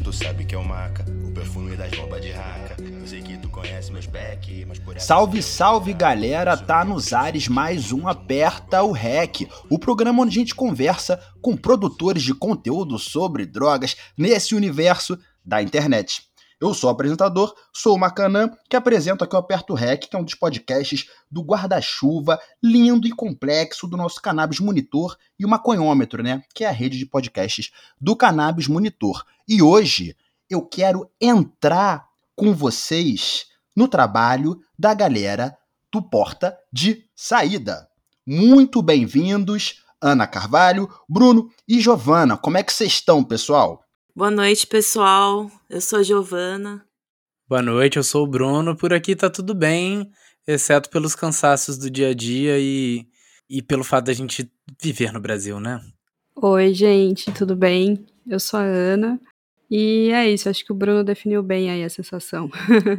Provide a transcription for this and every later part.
cheiro tu sabe que é o maca, o perfume das bombas de raca. Eu sei que tu conhece meus back, mas por Salve, salve galera, tá nos ares mais um Aperta o REC, o programa onde a gente conversa com produtores de conteúdo sobre drogas nesse universo da internet. Eu sou o apresentador, sou o Macanã, que apresento aqui o Aperto Rec, que é um dos podcasts do guarda-chuva lindo e complexo do nosso Cannabis Monitor e o Maconhômetro, né? Que é a rede de podcasts do Cannabis Monitor. E hoje eu quero entrar com vocês no trabalho da galera do Porta de Saída. Muito bem-vindos, Ana Carvalho, Bruno e Giovana. Como é que vocês estão, pessoal? Boa noite, pessoal. Eu sou a Giovana. Boa noite, eu sou o Bruno. Por aqui tá tudo bem, exceto pelos cansaços do dia a dia e, e pelo fato da gente viver no Brasil, né? Oi, gente, tudo bem? Eu sou a Ana. E é isso, acho que o Bruno definiu bem aí a sensação.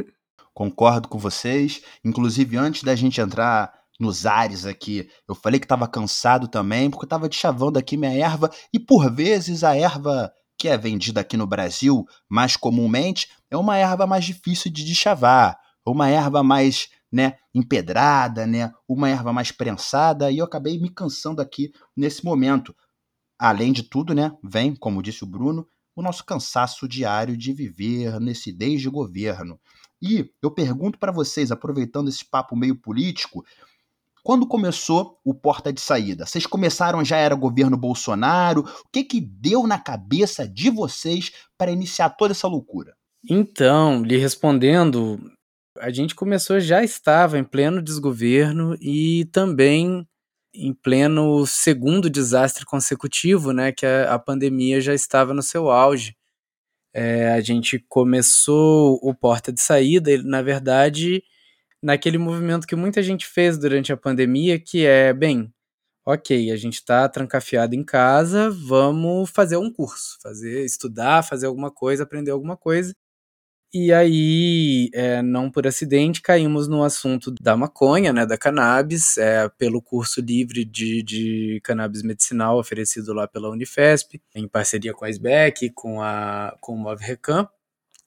Concordo com vocês. Inclusive, antes da gente entrar nos ares aqui, eu falei que estava cansado também, porque eu estava chavando aqui minha erva, e por vezes a erva que é vendida aqui no Brasil mais comumente, é uma erva mais difícil de deschavar, uma erva mais né, empedrada, né, uma erva mais prensada, e eu acabei me cansando aqui nesse momento. Além de tudo, né, vem, como disse o Bruno, o nosso cansaço diário de viver nesse desde governo. E eu pergunto para vocês, aproveitando esse papo meio político, quando começou o porta de saída? Vocês começaram já era governo Bolsonaro? O que que deu na cabeça de vocês para iniciar toda essa loucura? Então, lhe respondendo, a gente começou já estava em pleno desgoverno e também em pleno segundo desastre consecutivo, né, que a, a pandemia já estava no seu auge. É, a gente começou o porta de saída, ele, na verdade, naquele movimento que muita gente fez durante a pandemia, que é, bem, ok, a gente está trancafiado em casa, vamos fazer um curso, fazer, estudar, fazer alguma coisa, aprender alguma coisa. E aí, é, não por acidente, caímos no assunto da maconha, né, da cannabis, é, pelo curso livre de, de cannabis medicinal oferecido lá pela Unifesp, em parceria com a SBEC, com, a, com o Move Recam,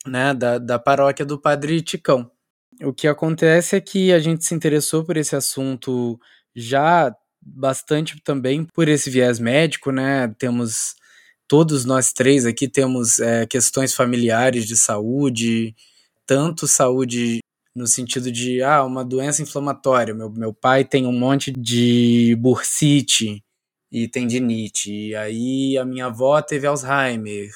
né, da, da paróquia do Padre Ticão. O que acontece é que a gente se interessou por esse assunto já bastante também por esse viés médico, né? Temos todos nós três aqui temos é, questões familiares de saúde, tanto saúde no sentido de ah, uma doença inflamatória. Meu, meu pai tem um monte de bursite e tendinite, e aí a minha avó teve Alzheimer.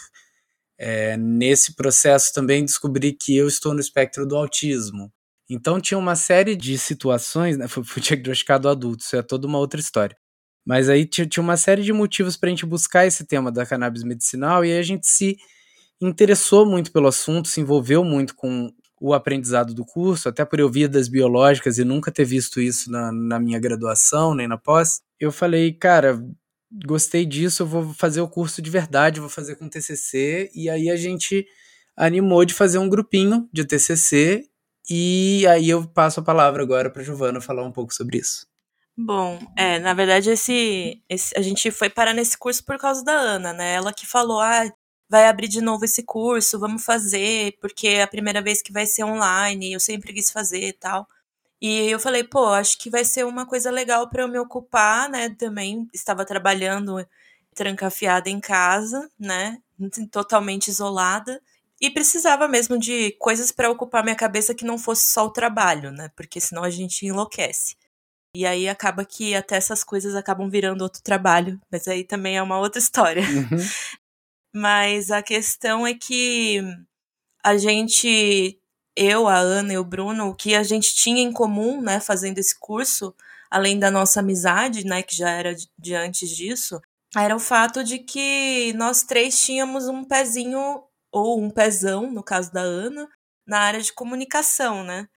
É, nesse processo também descobri que eu estou no espectro do autismo. Então tinha uma série de situações, né? Fui, fui diagnosticado adulto, isso é toda uma outra história. Mas aí tinha, uma série de motivos para a gente buscar esse tema da cannabis medicinal e aí a gente se interessou muito pelo assunto, se envolveu muito com o aprendizado do curso, até por eu vidas biológicas e nunca ter visto isso na, na minha graduação nem na pós. Eu falei, cara, gostei disso, eu vou fazer o curso de verdade, vou fazer com TCC, e aí a gente animou de fazer um grupinho de TCC, e aí eu passo a palavra agora para Giovana falar um pouco sobre isso. Bom, é, na verdade esse, esse, a gente foi parar nesse curso por causa da Ana, né? Ela que falou, ah, vai abrir de novo esse curso, vamos fazer, porque é a primeira vez que vai ser online, eu sempre quis fazer e tal. E eu falei, pô, acho que vai ser uma coisa legal para eu me ocupar, né? Também estava trabalhando trancafiada em casa, né? Totalmente isolada. E precisava mesmo de coisas para ocupar minha cabeça que não fosse só o trabalho, né? Porque senão a gente enlouquece. E aí acaba que até essas coisas acabam virando outro trabalho, mas aí também é uma outra história. Uhum. mas a questão é que a gente eu, a Ana e o Bruno, o que a gente tinha em comum, né, fazendo esse curso, além da nossa amizade, né, que já era de antes disso, era o fato de que nós três tínhamos um pezinho ou um pezão, no caso da Ana, na área de comunicação, né?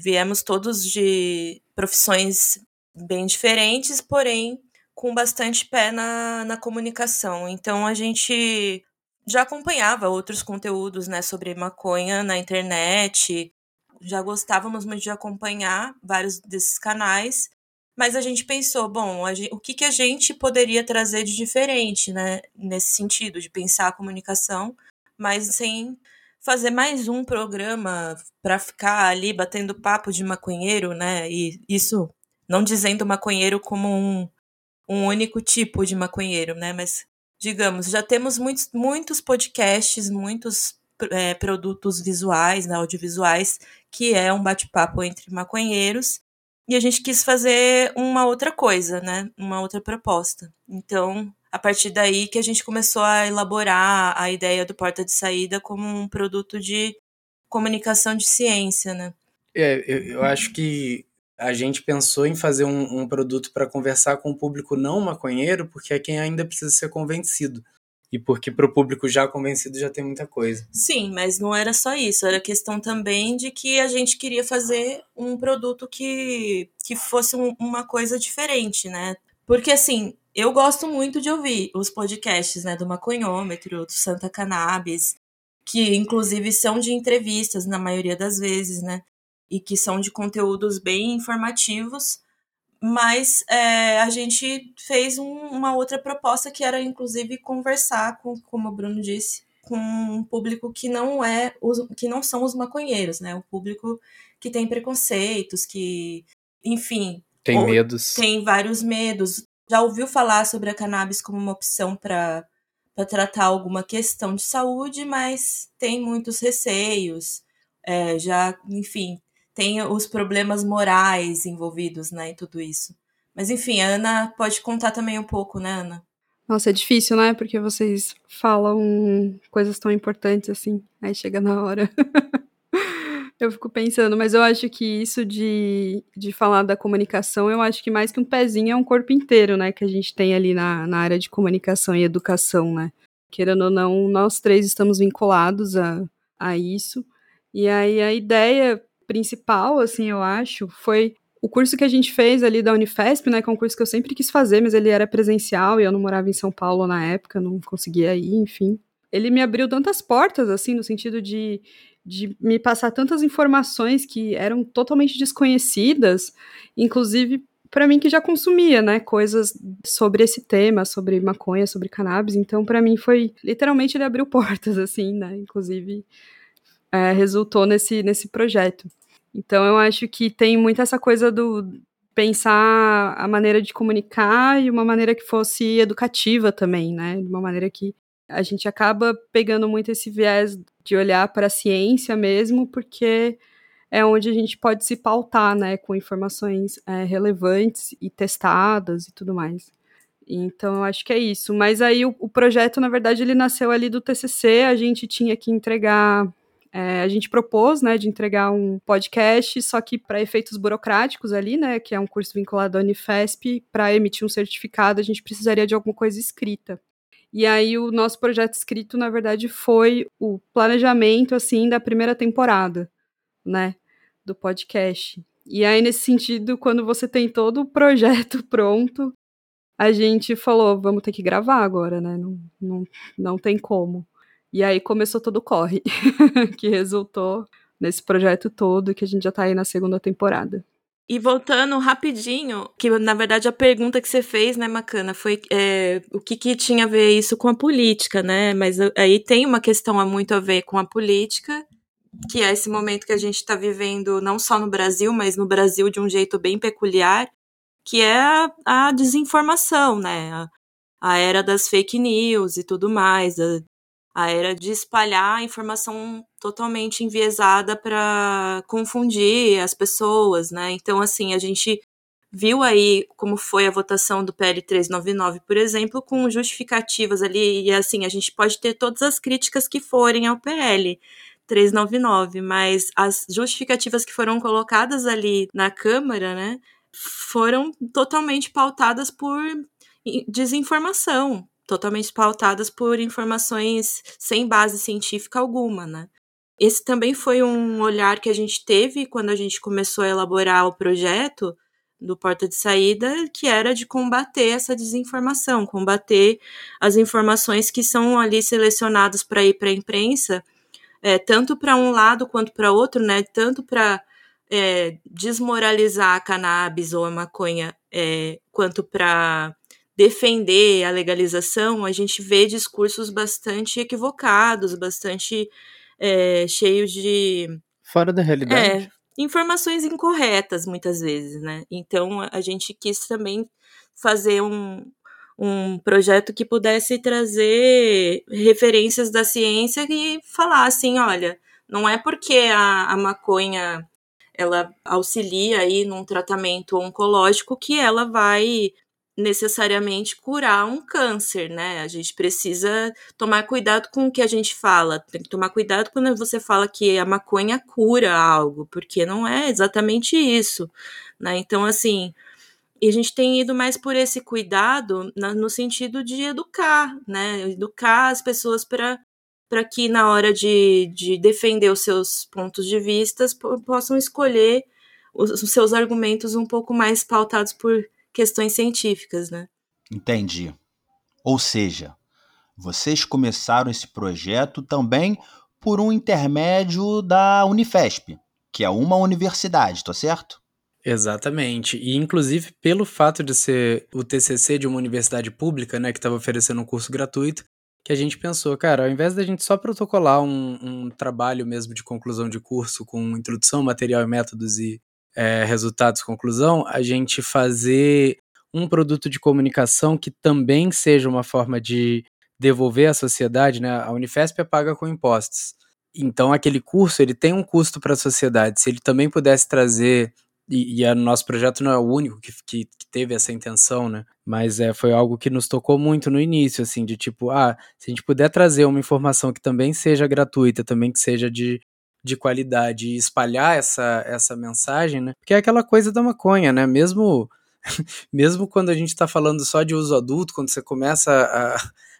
Viemos todos de profissões bem diferentes, porém com bastante pé na, na comunicação. Então a gente já acompanhava outros conteúdos, né, sobre maconha na internet, já gostávamos muito de acompanhar vários desses canais, mas a gente pensou, bom, gente, o que, que a gente poderia trazer de diferente, né, nesse sentido, de pensar a comunicação, mas sem fazer mais um programa para ficar ali batendo papo de maconheiro, né? E isso não dizendo maconheiro como um, um único tipo de maconheiro, né? Mas digamos, já temos muitos, muitos podcasts, muitos é, produtos visuais, né, audiovisuais, que é um bate-papo entre maconheiros. E a gente quis fazer uma outra coisa, né? Uma outra proposta. Então, a partir daí que a gente começou a elaborar a ideia do Porta de Saída como um produto de comunicação de ciência, né? É, eu, eu acho que a gente pensou em fazer um, um produto para conversar com o público não maconheiro, porque é quem ainda precisa ser convencido. E porque para o público já convencido já tem muita coisa. Sim, mas não era só isso. Era questão também de que a gente queria fazer um produto que, que fosse um, uma coisa diferente, né? Porque assim, eu gosto muito de ouvir os podcasts, né, do Maconhômetro, do Santa Cannabis, que inclusive são de entrevistas na maioria das vezes, né? E que são de conteúdos bem informativos, mas é, a gente fez um, uma outra proposta que era inclusive conversar com, como o Bruno disse, com um público que não é os, que não são os maconheiros, né? O público que tem preconceitos, que, enfim, tem medos, tem vários medos, já ouviu falar sobre a cannabis como uma opção para tratar alguma questão de saúde, mas tem muitos receios, é, já, enfim, tem os problemas morais envolvidos né, em tudo isso. Mas enfim, a Ana pode contar também um pouco, né, Ana? Nossa, é difícil, né? Porque vocês falam coisas tão importantes assim, aí chega na hora. Eu fico pensando, mas eu acho que isso de, de falar da comunicação, eu acho que mais que um pezinho é um corpo inteiro, né? Que a gente tem ali na, na área de comunicação e educação, né? Querendo ou não, nós três estamos vinculados a, a isso. E aí a ideia principal, assim, eu acho, foi o curso que a gente fez ali da Unifesp, né? Que é um curso que eu sempre quis fazer, mas ele era presencial e eu não morava em São Paulo na época, não conseguia ir, enfim. Ele me abriu tantas portas, assim, no sentido de de me passar tantas informações que eram totalmente desconhecidas, inclusive para mim que já consumia, né, coisas sobre esse tema, sobre maconha, sobre cannabis, então para mim foi literalmente ele abriu portas assim, né, inclusive é, resultou nesse nesse projeto. Então eu acho que tem muito essa coisa do pensar a maneira de comunicar e uma maneira que fosse educativa também, né, de uma maneira que a gente acaba pegando muito esse viés de olhar para a ciência mesmo, porque é onde a gente pode se pautar, né, com informações é, relevantes e testadas e tudo mais. Então, eu acho que é isso. Mas aí o, o, projeto, na verdade, ele nasceu ali do TCC, a gente tinha que entregar, é, a gente propôs, né, de entregar um podcast, só que para efeitos burocráticos ali, né, que é um curso vinculado à Unifesp, para emitir um certificado, a gente precisaria de alguma coisa escrita. E aí o nosso projeto escrito, na verdade, foi o planejamento assim da primeira temporada, né, do podcast. E aí nesse sentido, quando você tem todo o projeto pronto, a gente falou, vamos ter que gravar agora, né? Não, não, não tem como. E aí começou todo o corre, que resultou nesse projeto todo, que a gente já tá aí na segunda temporada. E voltando rapidinho, que na verdade a pergunta que você fez, né, Macana, foi é, o que, que tinha a ver isso com a política, né? Mas aí tem uma questão muito a ver com a política, que é esse momento que a gente está vivendo não só no Brasil, mas no Brasil de um jeito bem peculiar, que é a, a desinformação, né? A, a, era das fake news e tudo mais, a, a era de espalhar informação totalmente enviesada para confundir as pessoas, né? Então, assim, a gente viu aí como foi a votação do PL 399, por exemplo, com justificativas ali, e assim, a gente pode ter todas as críticas que forem ao PL 399, mas as justificativas que foram colocadas ali na Câmara, né, foram totalmente pautadas por desinformação, totalmente pautadas por informações sem base científica alguma, né? Esse também foi um olhar que a gente teve quando a gente começou a elaborar o projeto do Porta de Saída, que era de combater essa desinformação, combater as informações que são ali selecionadas para ir para a imprensa, é, tanto para um lado quanto para outro, né? Tanto para é, desmoralizar a cannabis ou a maconha, é, quanto para defender a legalização, a gente vê discursos bastante equivocados, bastante é, cheios de. Fora da realidade. É, informações incorretas, muitas vezes, né? Então, a gente quis também fazer um, um projeto que pudesse trazer referências da ciência e falar assim, olha, não é porque a, a maconha ela auxilia aí num tratamento oncológico que ela vai necessariamente curar um câncer, né? A gente precisa tomar cuidado com o que a gente fala. Tem que tomar cuidado quando você fala que a maconha cura algo, porque não é exatamente isso, né? Então, assim, e a gente tem ido mais por esse cuidado na, no sentido de educar, né? Educar as pessoas para para que na hora de, de defender os seus pontos de vista possam escolher os, os seus argumentos um pouco mais pautados por questões científicas, né? Entendi. Ou seja, vocês começaram esse projeto também por um intermédio da Unifesp, que é uma universidade, tá certo? Exatamente. E inclusive pelo fato de ser o TCC de uma universidade pública, né, que estava oferecendo um curso gratuito, que a gente pensou, cara, ao invés da gente só protocolar um, um trabalho mesmo de conclusão de curso com introdução, material e métodos e é, resultados, conclusão, a gente fazer um produto de comunicação que também seja uma forma de devolver à sociedade, né? A Unifesp é paga com impostos. Então aquele curso ele tem um custo para a sociedade. Se ele também pudesse trazer e, o nosso projeto não é o único que, que, que, teve essa intenção, né? Mas é, foi algo que nos tocou muito no início, assim, de tipo, ah, se a gente puder trazer uma informação que também seja gratuita, também que seja de, de qualidade e espalhar essa, essa mensagem, né? Porque é aquela coisa da maconha, né? Mesmo, mesmo quando a gente está falando só de uso adulto, quando você começa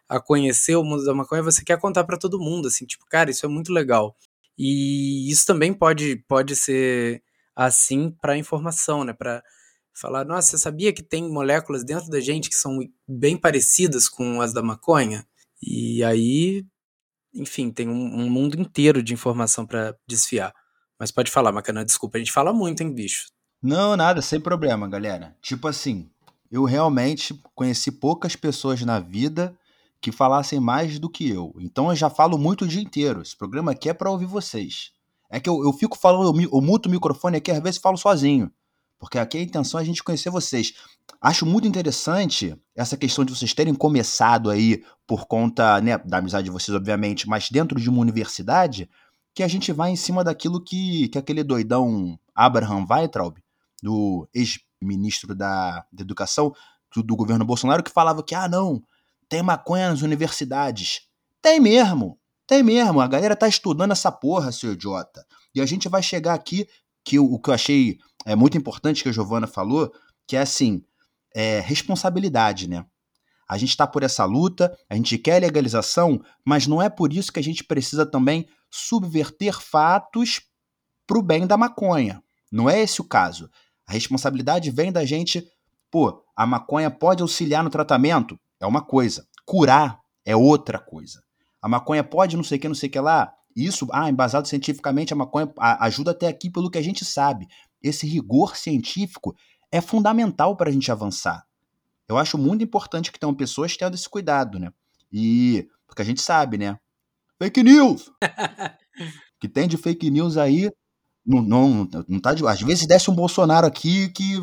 a, a conhecer o mundo da maconha, você quer contar para todo mundo, assim, tipo, cara, isso é muito legal. E isso também pode, pode ser assim para informação, né? Para falar, nossa, você sabia que tem moléculas dentro da gente que são bem parecidas com as da maconha? E aí enfim, tem um, um mundo inteiro de informação para desfiar. Mas pode falar, Macana, desculpa, a gente fala muito, hein, bicho? Não, nada, sem problema, galera. Tipo assim, eu realmente conheci poucas pessoas na vida que falassem mais do que eu. Então eu já falo muito o dia inteiro. Esse programa aqui é para ouvir vocês. É que eu, eu fico falando, eu, eu muto o microfone aqui, às vezes falo sozinho. Porque aqui a intenção é a gente conhecer vocês. Acho muito interessante essa questão de vocês terem começado aí por conta né, da amizade de vocês, obviamente, mas dentro de uma universidade, que a gente vai em cima daquilo que, que aquele doidão Abraham Weitraub, do ex-ministro da, da Educação do, do governo Bolsonaro, que falava que, ah, não, tem maconha nas universidades. Tem mesmo, tem mesmo. A galera tá estudando essa porra, seu idiota. E a gente vai chegar aqui, que o, o que eu achei é muito importante que a Giovana falou, que é assim, é, responsabilidade, né? A gente está por essa luta, a gente quer legalização, mas não é por isso que a gente precisa também subverter fatos para o bem da maconha. Não é esse o caso. A responsabilidade vem da gente, pô, a maconha pode auxiliar no tratamento? É uma coisa. Curar é outra coisa. A maconha pode não sei o que, não sei o que lá. Isso, ah, embasado cientificamente, a maconha ajuda até aqui pelo que a gente sabe. Esse rigor científico é fundamental para a gente avançar. Eu acho muito importante que tenham pessoas tendo esse cuidado, né? E porque a gente sabe, né? Fake news! que tem de fake news aí, não, não, não tá de. Às vezes desce um Bolsonaro aqui que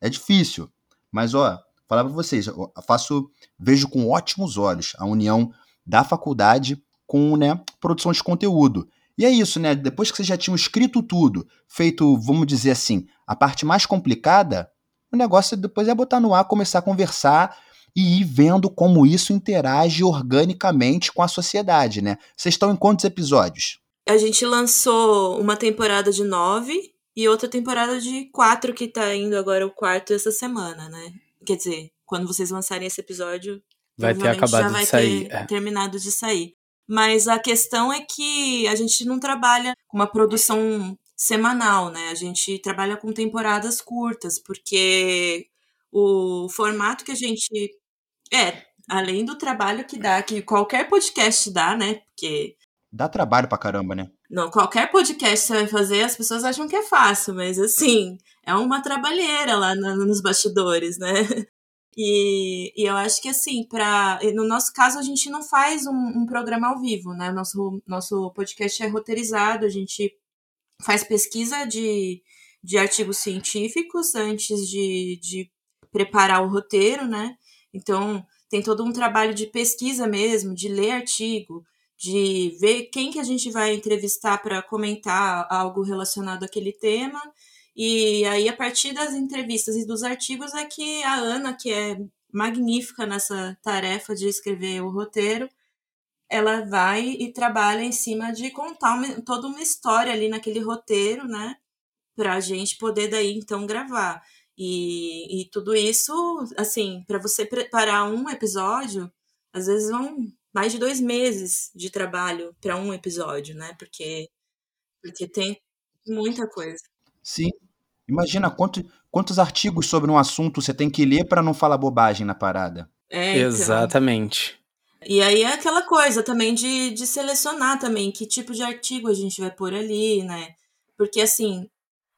é difícil. Mas, ó, falar para vocês, eu faço, vejo com ótimos olhos a união da faculdade com né, produção de conteúdo. E é isso, né? Depois que vocês já tinham escrito tudo, feito, vamos dizer assim, a parte mais complicada, o negócio depois é botar no ar, começar a conversar e ir vendo como isso interage organicamente com a sociedade, né? Vocês estão em quantos episódios? A gente lançou uma temporada de nove e outra temporada de quatro, que tá indo agora o quarto essa semana, né? Quer dizer, quando vocês lançarem esse episódio, vai ter acabado já vai de sair. ter é. terminado de sair. Mas a questão é que a gente não trabalha com uma produção semanal, né? A gente trabalha com temporadas curtas, porque o formato que a gente. É, além do trabalho que dá, que qualquer podcast dá, né? Porque. Dá trabalho pra caramba, né? Não, qualquer podcast você vai fazer, as pessoas acham que é fácil, mas assim, é uma trabalheira lá nos bastidores, né? E, e, eu acho que assim, para no nosso caso a gente não faz um, um, programa ao vivo, né? Nosso, nosso podcast é roteirizado, a gente faz pesquisa de, de artigos científicos antes de, de preparar o roteiro, né? Então tem todo um trabalho de pesquisa mesmo, de ler artigo, de ver quem que a gente vai entrevistar para comentar algo relacionado àquele tema e aí, a partir das entrevistas e dos artigos, é que a Ana, que é magnífica nessa tarefa de escrever o roteiro, ela vai e trabalha em cima de contar uma, toda uma história ali naquele roteiro, né? Para a gente poder daí então gravar. E, e tudo isso, assim, para você preparar um episódio, às vezes vão mais de dois meses de trabalho para um episódio, né? Porque, porque tem muita coisa. Sim. Imagina quanto, quantos artigos sobre um assunto você tem que ler para não falar bobagem na parada. É, então. Exatamente. E aí é aquela coisa também de, de selecionar também que tipo de artigo a gente vai pôr ali, né? Porque assim,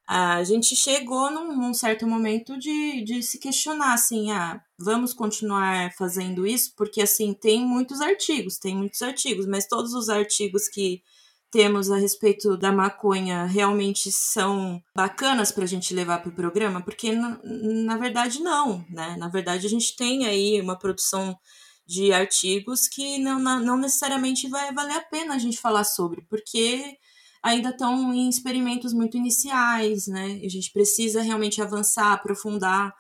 a gente chegou num, num, certo momento de, de se questionar, assim, ah, vamos continuar fazendo isso? Porque, assim, tem muitos artigos, tem muitos artigos, mas todos os artigos que temos a respeito da maconha realmente são bacanas para a gente levar para o programa? Porque, na, na verdade, não, né? Na verdade, a gente tem aí uma produção de artigos que não, não necessariamente vai valer a pena a gente falar sobre, porque ainda estão em experimentos muito iniciais, né? A gente precisa realmente avançar, aprofundar.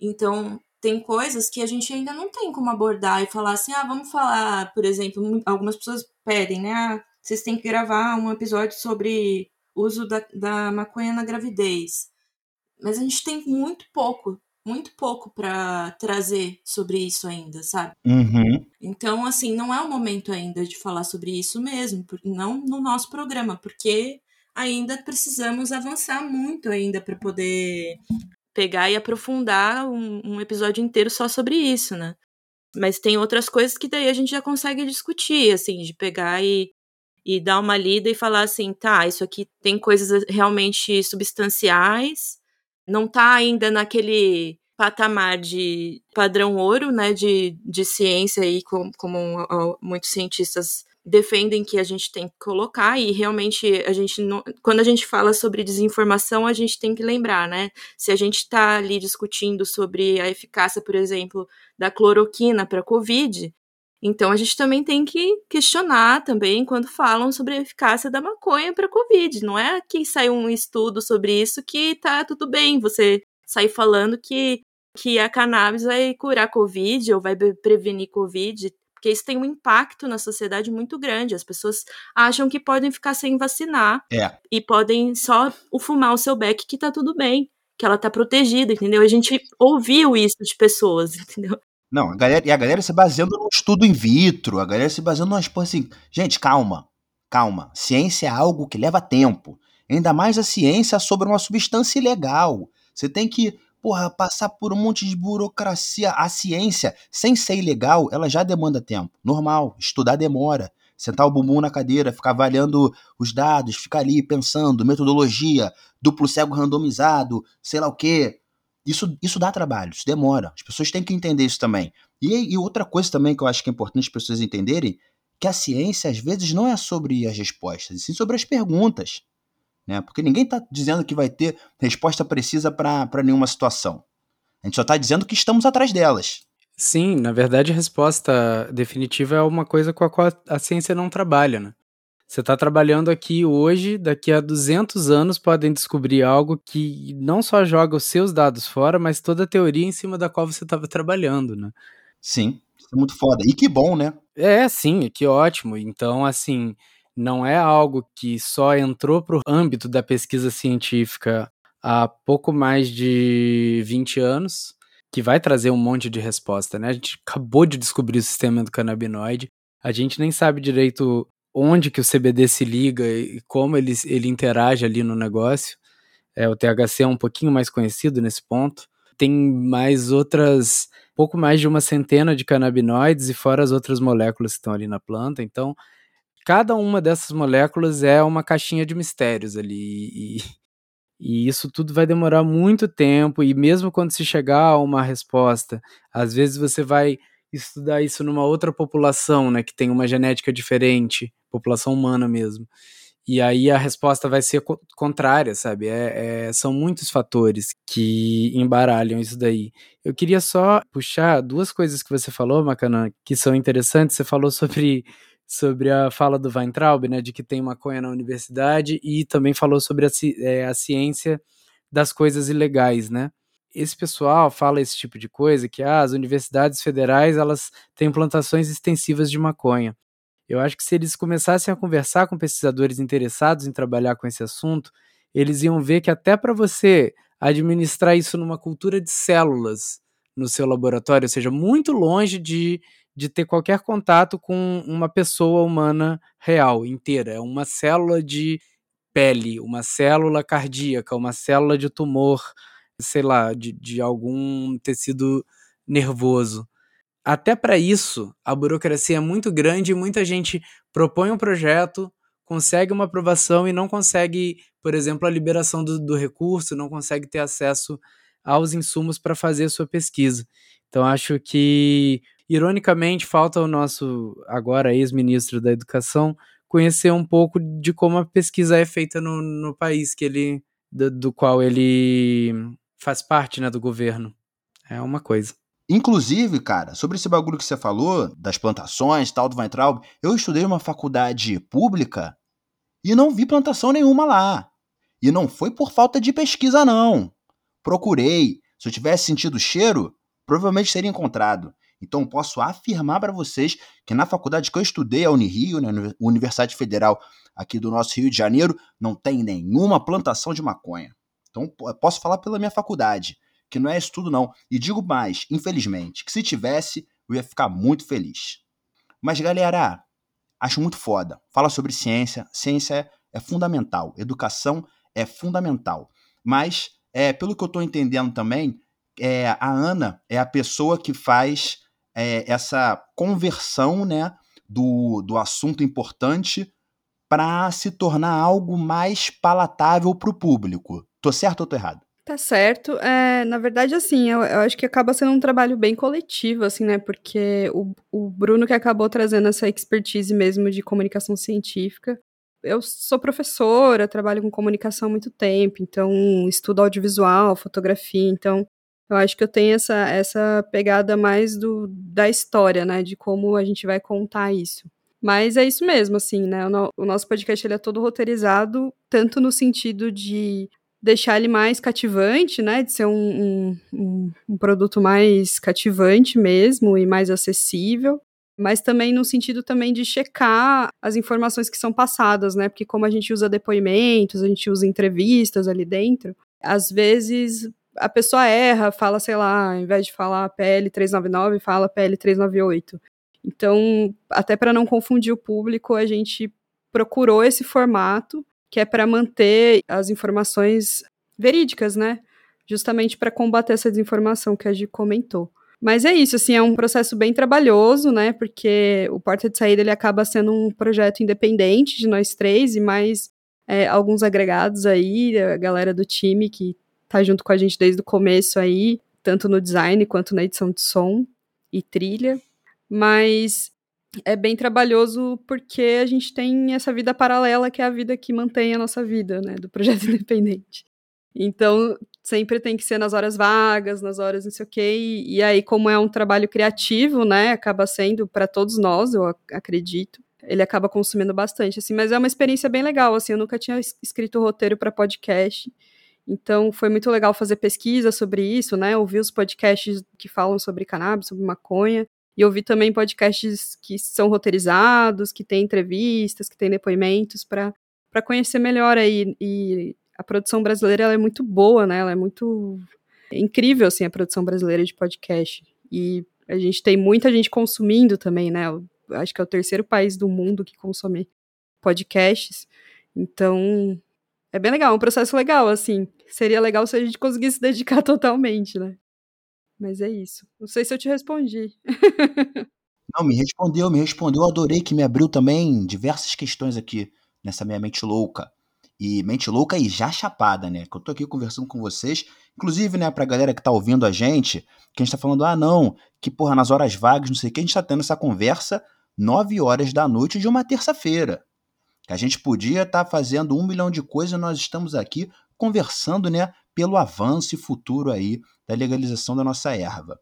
Então, tem coisas que a gente ainda não tem como abordar e falar assim, ah, vamos falar, por exemplo, algumas pessoas pedem, né? Vocês têm que gravar um episódio sobre uso da, da maconha na gravidez. Mas a gente tem muito pouco, muito pouco para trazer sobre isso ainda, sabe? Uhum. Então, assim, não é o momento ainda de falar sobre isso mesmo, não no nosso programa, porque ainda precisamos avançar muito ainda para poder pegar e aprofundar um, um, episódio inteiro só sobre isso, né? Mas tem outras coisas que daí a gente já consegue discutir, assim, de pegar e e dar uma lida e falar assim, tá, isso aqui tem coisas realmente substanciais, não tá ainda naquele patamar de padrão ouro, né, de, de ciência aí, como, como muitos cientistas defendem que a gente tem que colocar e realmente a gente não, quando a gente fala sobre desinformação a gente tem que lembrar, né? Se a gente está ali discutindo sobre a eficácia, por exemplo, da cloroquina para COVID, então a gente também tem que questionar também quando falam sobre a eficácia da maconha para Covid. Não é que saiu um estudo sobre isso que tá tudo bem você sair falando que, que a cannabis vai curar Covid ou vai prevenir Covid, porque isso tem um impacto na sociedade muito grande. As pessoas acham que podem ficar sem vacinar é. e podem só fumar o seu beck que tá tudo bem, que ela tá protegida, entendeu? A gente ouviu isso de pessoas, entendeu? Não, a galera, e a galera se baseando no estudo in vitro, a galera se baseando nas porra assim. Gente, calma, calma. Ciência é algo que leva tempo. Ainda mais a ciência sobre uma substância ilegal. Você tem que, porra, passar por um monte de burocracia. A ciência, sem ser ilegal, ela já demanda tempo. Normal, estudar demora. Sentar o bumbum na cadeira, ficar avaliando os dados, ficar ali pensando, metodologia, duplo cego randomizado, sei lá o quê. Isso, isso dá trabalho, isso demora. As pessoas têm que entender isso também. E, e outra coisa também que eu acho que é importante as pessoas entenderem, que a ciência às vezes não é sobre as respostas, e sim sobre as perguntas. Né? Porque ninguém está dizendo que vai ter resposta precisa para nenhuma situação. A gente só está dizendo que estamos atrás delas. Sim, na verdade a resposta definitiva é uma coisa com a qual a ciência não trabalha, né? Você está trabalhando aqui hoje, daqui a 200 anos podem descobrir algo que não só joga os seus dados fora, mas toda a teoria em cima da qual você estava trabalhando, né? Sim, isso é muito foda. E que bom, né? É, sim, que ótimo. Então, assim, não é algo que só entrou para o âmbito da pesquisa científica há pouco mais de 20 anos, que vai trazer um monte de resposta, né? A gente acabou de descobrir o sistema do canabinoide, a gente nem sabe direito onde que o CBD se liga e como ele, ele interage ali no negócio. É, o THC é um pouquinho mais conhecido nesse ponto. Tem mais outras, pouco mais de uma centena de canabinoides e fora as outras moléculas que estão ali na planta. Então, cada uma dessas moléculas é uma caixinha de mistérios ali. E, E isso tudo vai demorar muito tempo, e mesmo quando se chegar a uma resposta, às vezes você vai estudar isso numa outra população, né, que tem uma genética diferente, população humana mesmo. E aí a resposta vai ser co contrária, sabe? É, é, são muitos fatores que embaralham isso daí. Eu queria só puxar duas coisas que você falou, Macanã, que são interessantes. Você falou sobre sobre a fala do Weintraub, né, de que tem maconha na universidade, e também falou sobre a, é, a ciência das coisas ilegais, né? Esse pessoal fala esse tipo de coisa, que ah, as universidades federais elas têm plantações extensivas de maconha. Eu acho que se eles começassem a conversar com pesquisadores interessados em trabalhar com esse assunto, eles iam ver que até para você administrar isso numa cultura de células no seu laboratório, ou seja, muito longe de de ter qualquer contato com uma pessoa humana real, inteira. É uma célula de pele, uma célula cardíaca, uma célula de tumor, sei lá, de, de algum tecido nervoso. Até para isso, a burocracia é muito grande e muita gente propõe um projeto, consegue uma aprovação e não consegue, por exemplo, a liberação do, do recurso, não consegue ter acesso aos insumos para fazer sua pesquisa. Então, acho que Ironicamente, falta o nosso, agora ex-ministro da Educação, conhecer um pouco de como a pesquisa é feita no, no país que ele, do, do qual ele faz parte né, do governo. É uma coisa. Inclusive, cara, sobre esse bagulho que você falou, das plantações, tal, do Weintraub, eu estudei numa faculdade pública e não vi plantação nenhuma lá. E não foi por falta de pesquisa, não. Procurei. Se eu tivesse sentido cheiro, provavelmente teria encontrado. Então, posso afirmar para vocês que na faculdade que eu estudei, a Unirio, né, Universidade Federal aqui do nosso Rio de Janeiro, não tem nenhuma plantação de maconha. Então, posso falar pela minha faculdade, que não é estudo não. E digo mais, infelizmente, que se tivesse, eu ia ficar muito feliz. Mas, galera, acho muito foda. Fala sobre ciência. Ciência é, é fundamental. Educação é fundamental. Mas, é, pelo que eu estou entendendo também, é, a Ana é a pessoa que faz é, essa conversão né, do, do assunto importante para se tornar algo mais palatável para o público. Tô certo ou tô errado? Tá certo. É, na verdade, assim, eu, eu, acho que acaba sendo um trabalho bem coletivo, assim, né? Porque o, o Bruno que acabou trazendo essa expertise mesmo de comunicação científica. Eu sou professora, trabalho com comunicação há muito tempo, então estudo audiovisual, fotografia, então eu acho que eu tenho essa, essa pegada mais do, da história, né? De como a gente vai contar isso. Mas é isso mesmo, assim, né? O, no, o nosso podcast ele é todo roteirizado, tanto no sentido de deixar ele mais cativante, né? De ser um, um, um produto mais cativante mesmo e mais acessível mas também no sentido também de checar as informações que são passadas, né? Porque como a gente usa depoimentos, a gente usa entrevistas ali dentro, às vezes a pessoa erra, fala, sei lá, ao invés de falar PL 399, fala PL 398. Então, até para não confundir o público, a gente procurou esse formato, que é para manter as informações verídicas, né? Justamente para combater essa desinformação que a gente comentou. Mas é isso, assim, é um processo bem trabalhoso, né? Porque o Porta de Saída ele acaba sendo um projeto independente de nós três e mais é, alguns agregados aí, a galera do time que tá junto com a gente desde o começo aí, tanto no design quanto na edição de som e trilha. Mas é bem trabalhoso porque a gente tem essa vida paralela que é a vida que mantém a nossa vida, né, do projeto independente. Então, sempre tem que ser nas horas vagas, nas horas não sei o quê, e, e aí, como é um trabalho criativo, né, acaba sendo para todos nós, eu acredito, ele acaba consumindo bastante, assim, mas é uma experiência bem legal, assim, eu nunca tinha escrito roteiro para podcast, então foi muito legal fazer pesquisa sobre isso, né? Ouvir os podcasts que falam sobre cannabis, sobre maconha. E ouvir também podcasts que são roteirizados, que têm entrevistas, que têm depoimentos, para conhecer melhor aí. E a produção brasileira ela é muito boa, né? Ela é muito é incrível, assim, a produção brasileira de podcast. E a gente tem muita gente consumindo também, né? Eu acho que é o terceiro país do mundo que consome podcasts. Então, é bem legal, é um processo legal, assim. Seria legal se a gente conseguisse se dedicar totalmente, né? Mas é isso. Não sei se eu te respondi. Não, me respondeu, me respondeu. Eu adorei que me abriu também diversas questões aqui nessa minha mente louca. e mente louca e já chapada, né? Que eu tô aqui conversando com vocês. Inclusive, né, pra galera que tá ouvindo a gente, que a gente tá falando, ah, não, que porra, nas horas vagas, não sei o que, a gente tá tendo essa conversa 9 horas da noite de uma terça-feira. Que a gente podia estar tá fazendo um milhão de coisas e nós estamos aqui conversando, né, pelo avanço e futuro aí da legalização da nossa erva.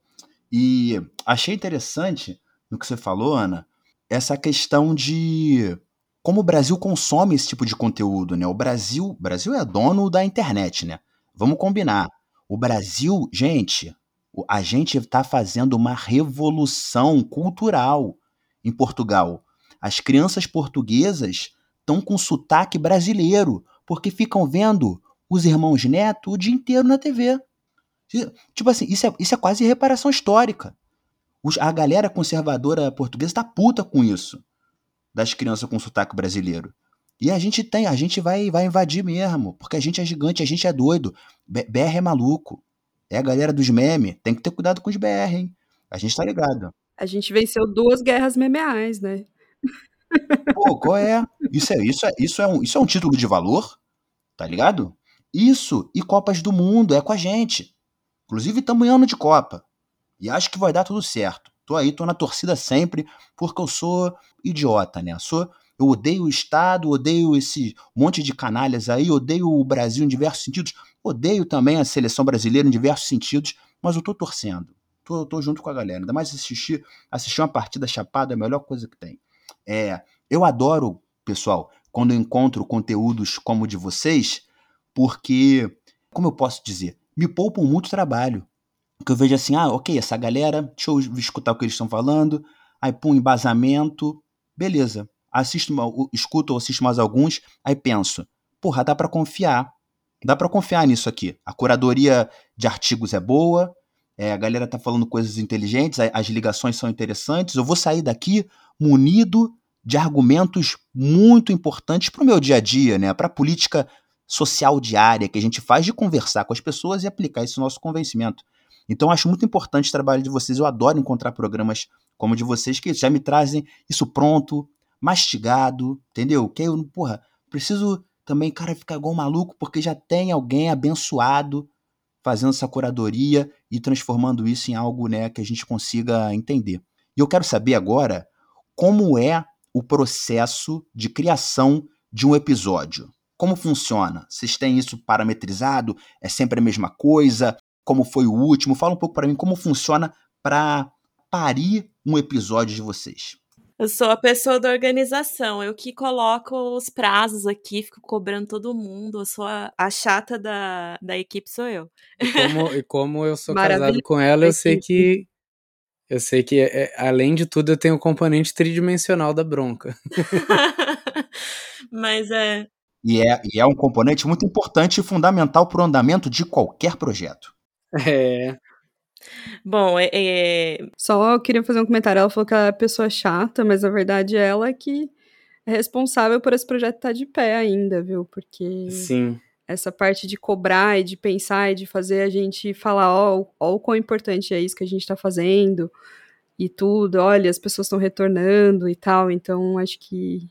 E achei interessante no que você falou, Ana, essa questão de como o Brasil consome esse tipo de conteúdo, né? O Brasil, Brasil é dono da internet, né? Vamos combinar. O Brasil, gente, a gente está fazendo uma revolução cultural em Portugal. As crianças portuguesas estão com sotaque brasileiro, porque ficam vendo os irmãos Neto o dia inteiro na TV. Tipo assim, isso é, isso é quase reparação histórica. Os, a galera conservadora portuguesa tá puta com isso das crianças com sotaque brasileiro. E a gente tem, a gente vai, vai invadir mesmo, porque a gente é gigante, a gente é doido. BR é maluco. É a galera dos memes. Tem que ter cuidado com os BR, hein? A gente tá ligado. A gente venceu duas guerras memeais, né? Pô, qual é? Isso é, isso é, isso é, um, isso é um título de valor, tá ligado? Isso e Copas do Mundo é com a gente. Inclusive, estamos em ano de Copa. E acho que vai dar tudo certo. Tô aí, tô na torcida sempre, porque eu sou idiota, né? Sou, eu odeio o Estado, odeio esse monte de canalhas aí, odeio o Brasil em diversos sentidos, odeio também a seleção brasileira em diversos sentidos, mas eu tô torcendo. Tô, tô junto com a galera. Ainda mais assistir, assistir uma partida chapada é a melhor coisa que tem. É, eu adoro, pessoal, quando eu encontro conteúdos como o de vocês, porque, como eu posso dizer, me poupam muito trabalho que eu vejo assim, ah, ok, essa galera, deixa eu escutar o que eles estão falando, aí pum, embasamento, beleza. Assisto, escuto ou assisto mais alguns, aí penso, porra, dá para confiar. Dá para confiar nisso aqui. A curadoria de artigos é boa, é, a galera tá falando coisas inteligentes, as ligações são interessantes. Eu vou sair daqui munido de argumentos muito importantes para o meu dia a dia, né? Para a política social diária que a gente faz de conversar com as pessoas e aplicar esse nosso convencimento. Então, acho muito importante o trabalho de vocês. Eu adoro encontrar programas como o de vocês que já me trazem isso pronto, mastigado, entendeu? Que eu, porra, preciso também, cara, ficar igual maluco, porque já tem alguém abençoado fazendo essa curadoria e transformando isso em algo né, que a gente consiga entender. E eu quero saber agora como é o processo de criação de um episódio. Como funciona? Vocês têm isso parametrizado? É sempre a mesma coisa? como foi o último. Fala um pouco para mim como funciona para parir um episódio de vocês. Eu sou a pessoa da organização, eu que coloco os prazos aqui, fico cobrando todo mundo, eu sou a, a chata da, da equipe, sou eu. E como, e como eu sou casado com ela, eu sei que eu sei que, é, além de tudo, eu tenho o um componente tridimensional da bronca. Mas é. E, é. e é um componente muito importante e fundamental para o andamento de qualquer projeto. É. Bom, é, é... Só eu queria fazer um comentário. Ela falou que ela é pessoa chata, mas na verdade é ela que é responsável por esse projeto estar de pé ainda, viu? Porque Sim. essa parte de cobrar e de pensar e de fazer a gente falar, ó, oh, ó o quão importante é isso que a gente está fazendo e tudo, olha, as pessoas estão retornando e tal. Então, acho que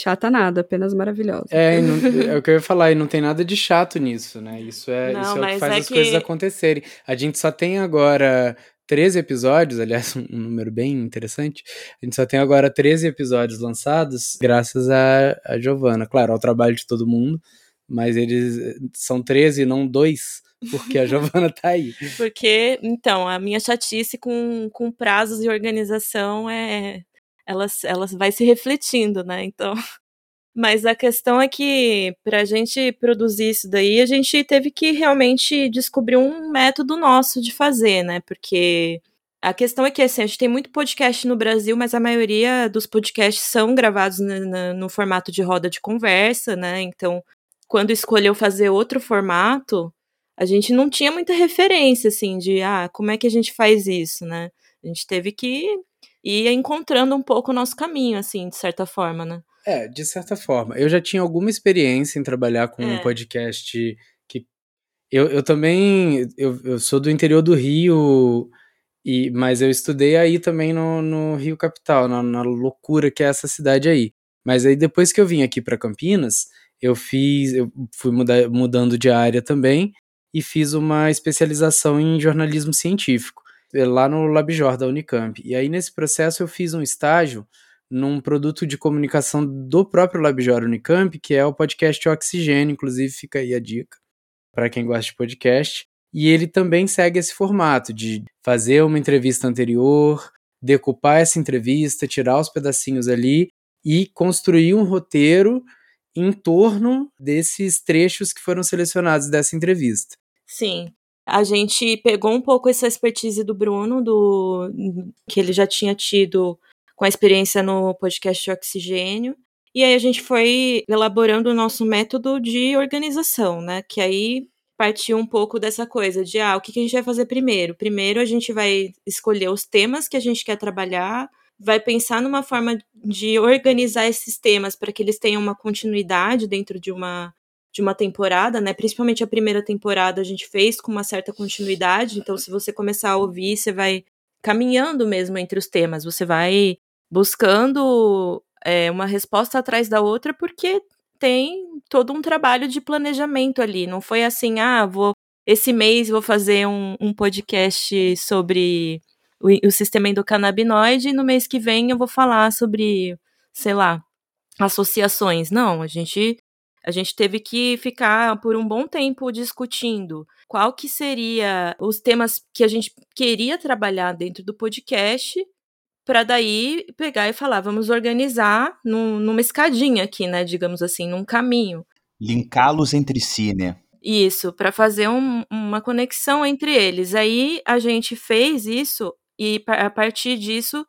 Chata nada, apenas maravilhosa. É, não, é o que eu ia falar, e não tem nada de chato nisso, né? Isso é, não, isso é o que faz é as que... coisas acontecerem. A gente só tem agora 13 episódios, aliás, um número bem interessante. A gente só tem agora 13 episódios lançados, graças a, a Giovana. Claro, ao trabalho de todo mundo, mas eles são 13 e não dois porque a Giovana tá aí. Porque, então, a minha chatice com, com prazos e organização é ela, ela vai se refletindo, né? Então. Mas a questão é que, para a gente produzir isso daí, a gente teve que realmente descobrir um método nosso de fazer, né? Porque a questão é que, assim, a gente tem muito podcast no Brasil, mas a maioria dos podcasts são gravados no, no, no formato de roda de conversa, né? Então, quando escolheu fazer outro formato, a gente não tinha muita referência, assim, de, ah, como é que a gente faz isso, né? A gente teve que e encontrando um pouco o nosso caminho, assim, de certa forma, né? É, de certa forma. Eu já tinha alguma experiência em trabalhar com é. um podcast que. Eu, eu também. Eu, eu sou do interior do Rio, e, mas eu estudei aí também no, no Rio Capital, na, na loucura que é essa cidade aí. Mas aí depois que eu vim aqui para Campinas, eu fiz, eu fui muda, mudando de área também e fiz uma especialização em jornalismo científico lá no LabJor da Unicamp. E aí nesse processo eu fiz um estágio num produto de comunicação do próprio LabJor Unicamp, que é o podcast Oxigênio, inclusive fica aí a dica para quem gosta de podcast. E ele também segue esse formato de fazer uma entrevista anterior, decupar essa entrevista, tirar os pedacinhos ali e construir um roteiro em torno desses trechos que foram selecionados dessa entrevista. Sim. A gente pegou um pouco essa expertise do Bruno, do que ele já tinha tido com a experiência no podcast Oxigênio, e aí a gente foi elaborando o nosso método de organização, né? Que aí partiu um pouco dessa coisa de ah, o que, que a gente vai fazer primeiro? Primeiro a gente vai escolher os temas que a gente quer trabalhar, vai pensar numa forma de organizar esses temas para que eles tenham uma continuidade dentro de uma de uma temporada, né? Principalmente a primeira temporada a gente fez com uma certa continuidade, então se você começar a ouvir, você vai caminhando mesmo entre os temas, você vai buscando é, uma resposta atrás da outra, porque tem todo um trabalho de planejamento ali. Não foi assim, ah, vou esse mês vou fazer um, um podcast sobre o, o sistema endocannabinoide e no mês que vem eu vou falar sobre, sei lá, associações. Não, a gente a gente teve que ficar por um bom tempo discutindo qual que seria os temas que a gente queria trabalhar dentro do podcast para daí pegar e falar, vamos organizar num, numa escadinha aqui, né, digamos assim, num caminho. Linká-los entre si, né? Isso, para fazer um, uma conexão entre eles. Aí a gente fez isso e a partir disso,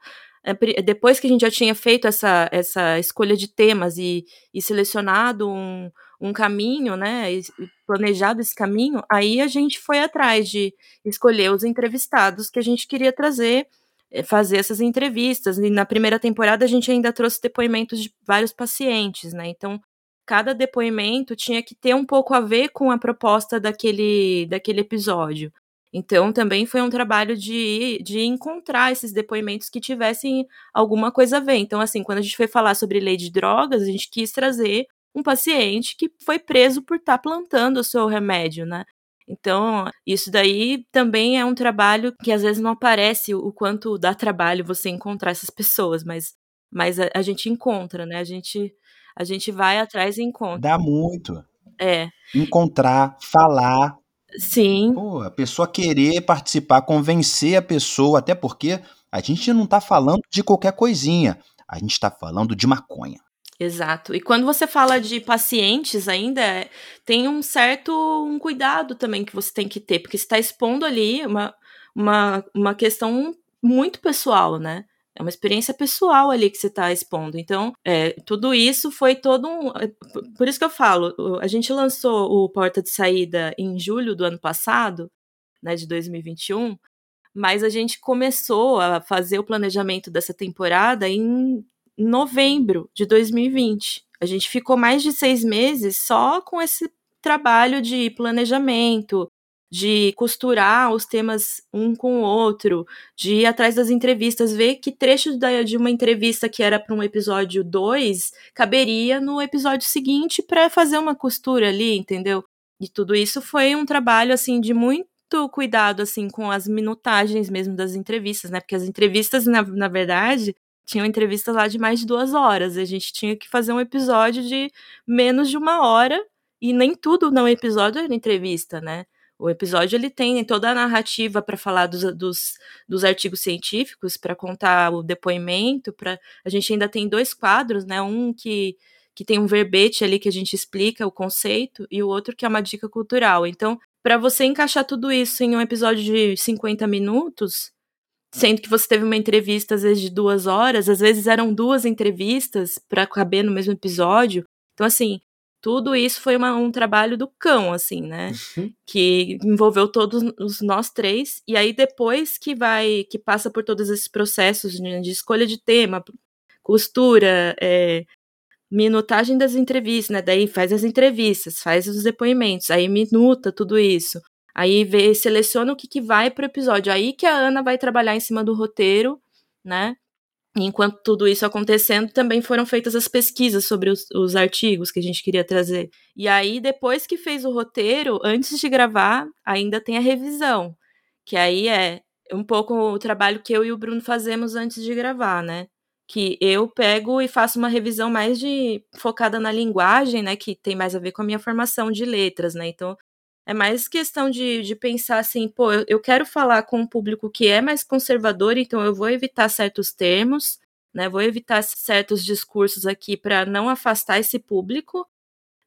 depois que a gente já tinha feito essa, essa escolha de temas e, e selecionado um, um caminho, né, e planejado esse caminho, aí a gente foi atrás de escolher os entrevistados que a gente queria trazer, eh, fazer essas entrevistas. E na primeira temporada a gente ainda trouxe depoimentos de vários pacientes, né? Então, cada depoimento tinha que ter um pouco a ver com a proposta daquele, daquele episódio. Então, também foi um trabalho de, de encontrar esses depoimentos que tivessem alguma coisa a ver. Então, assim, quando a gente foi falar sobre lei de drogas, a gente quis trazer um paciente que foi preso por estar tá plantando o seu remédio, né? Então, isso daí também é um trabalho que às vezes não aparece o quanto dá trabalho você encontrar essas pessoas, mas, mas a, a gente encontra, né? A gente, a gente vai atrás e encontra. Dá muito. É. Encontrar, falar, Sim. Pô, a pessoa querer participar, convencer a pessoa, até porque a gente não tá falando de qualquer coisinha, a gente tá falando de maconha. Exato. E quando você fala de pacientes ainda, tem um certo um cuidado também que você tem que ter, porque você está expondo ali uma, uma, uma questão muito pessoal, né? É uma experiência pessoal ali que você está expondo. Então, é, tudo isso foi todo um. É, por isso que eu falo, a gente lançou o Porta de Saída em julho do ano passado, né, de 2021, mas a gente começou a fazer o planejamento dessa temporada em novembro de 2020. A gente ficou mais de seis meses só com esse trabalho de planejamento, de costurar os temas um com o outro, de ir atrás das entrevistas, ver que trecho de uma entrevista que era para um episódio 2 caberia no episódio seguinte para fazer uma costura ali, entendeu? E tudo isso foi um trabalho assim de muito cuidado assim com as minutagens mesmo das entrevistas, né? Porque as entrevistas, na, na verdade, tinham entrevistas lá de mais de duas horas. A gente tinha que fazer um episódio de menos de uma hora, e nem tudo no episódio era entrevista, né? O episódio ele tem toda a narrativa para falar dos, dos, dos, artigos científicos, para contar o depoimento, para a gente ainda tem dois quadros, né? Um que, que tem um verbete ali que a gente explica o conceito e o outro que é uma dica cultural. Então, para você encaixar tudo isso em um episódio de 50 minutos, sendo que você teve uma entrevista às vezes de duas horas, às vezes eram duas entrevistas para caber no mesmo episódio. Então, assim, tudo isso foi uma, um trabalho do cão, assim, né? Uhum. Que envolveu todos os nós três. E aí, depois que vai, que passa por todos esses processos de, de escolha de tema, costura, é, minutagem das entrevistas, né? Daí faz as entrevistas, faz os depoimentos, aí minuta tudo isso. Aí vê, seleciona o que, que vai pro episódio. Aí que a Ana vai trabalhar em cima do roteiro, né? Enquanto tudo isso acontecendo, também foram feitas as pesquisas sobre os, os, artigos que a gente queria trazer. E aí, depois que fez o roteiro, antes de gravar, ainda tem a revisão, que aí é um pouco o trabalho que eu e o Bruno fazemos antes de gravar, né? Que eu pego e faço uma revisão mais de focada na linguagem, né? Que tem mais a ver com a minha formação de letras, né? Então, é mais questão de, de pensar assim, pô, eu, quero falar com um público que é mais conservador, então eu vou evitar certos termos, né? Vou evitar certos discursos aqui para não afastar esse público.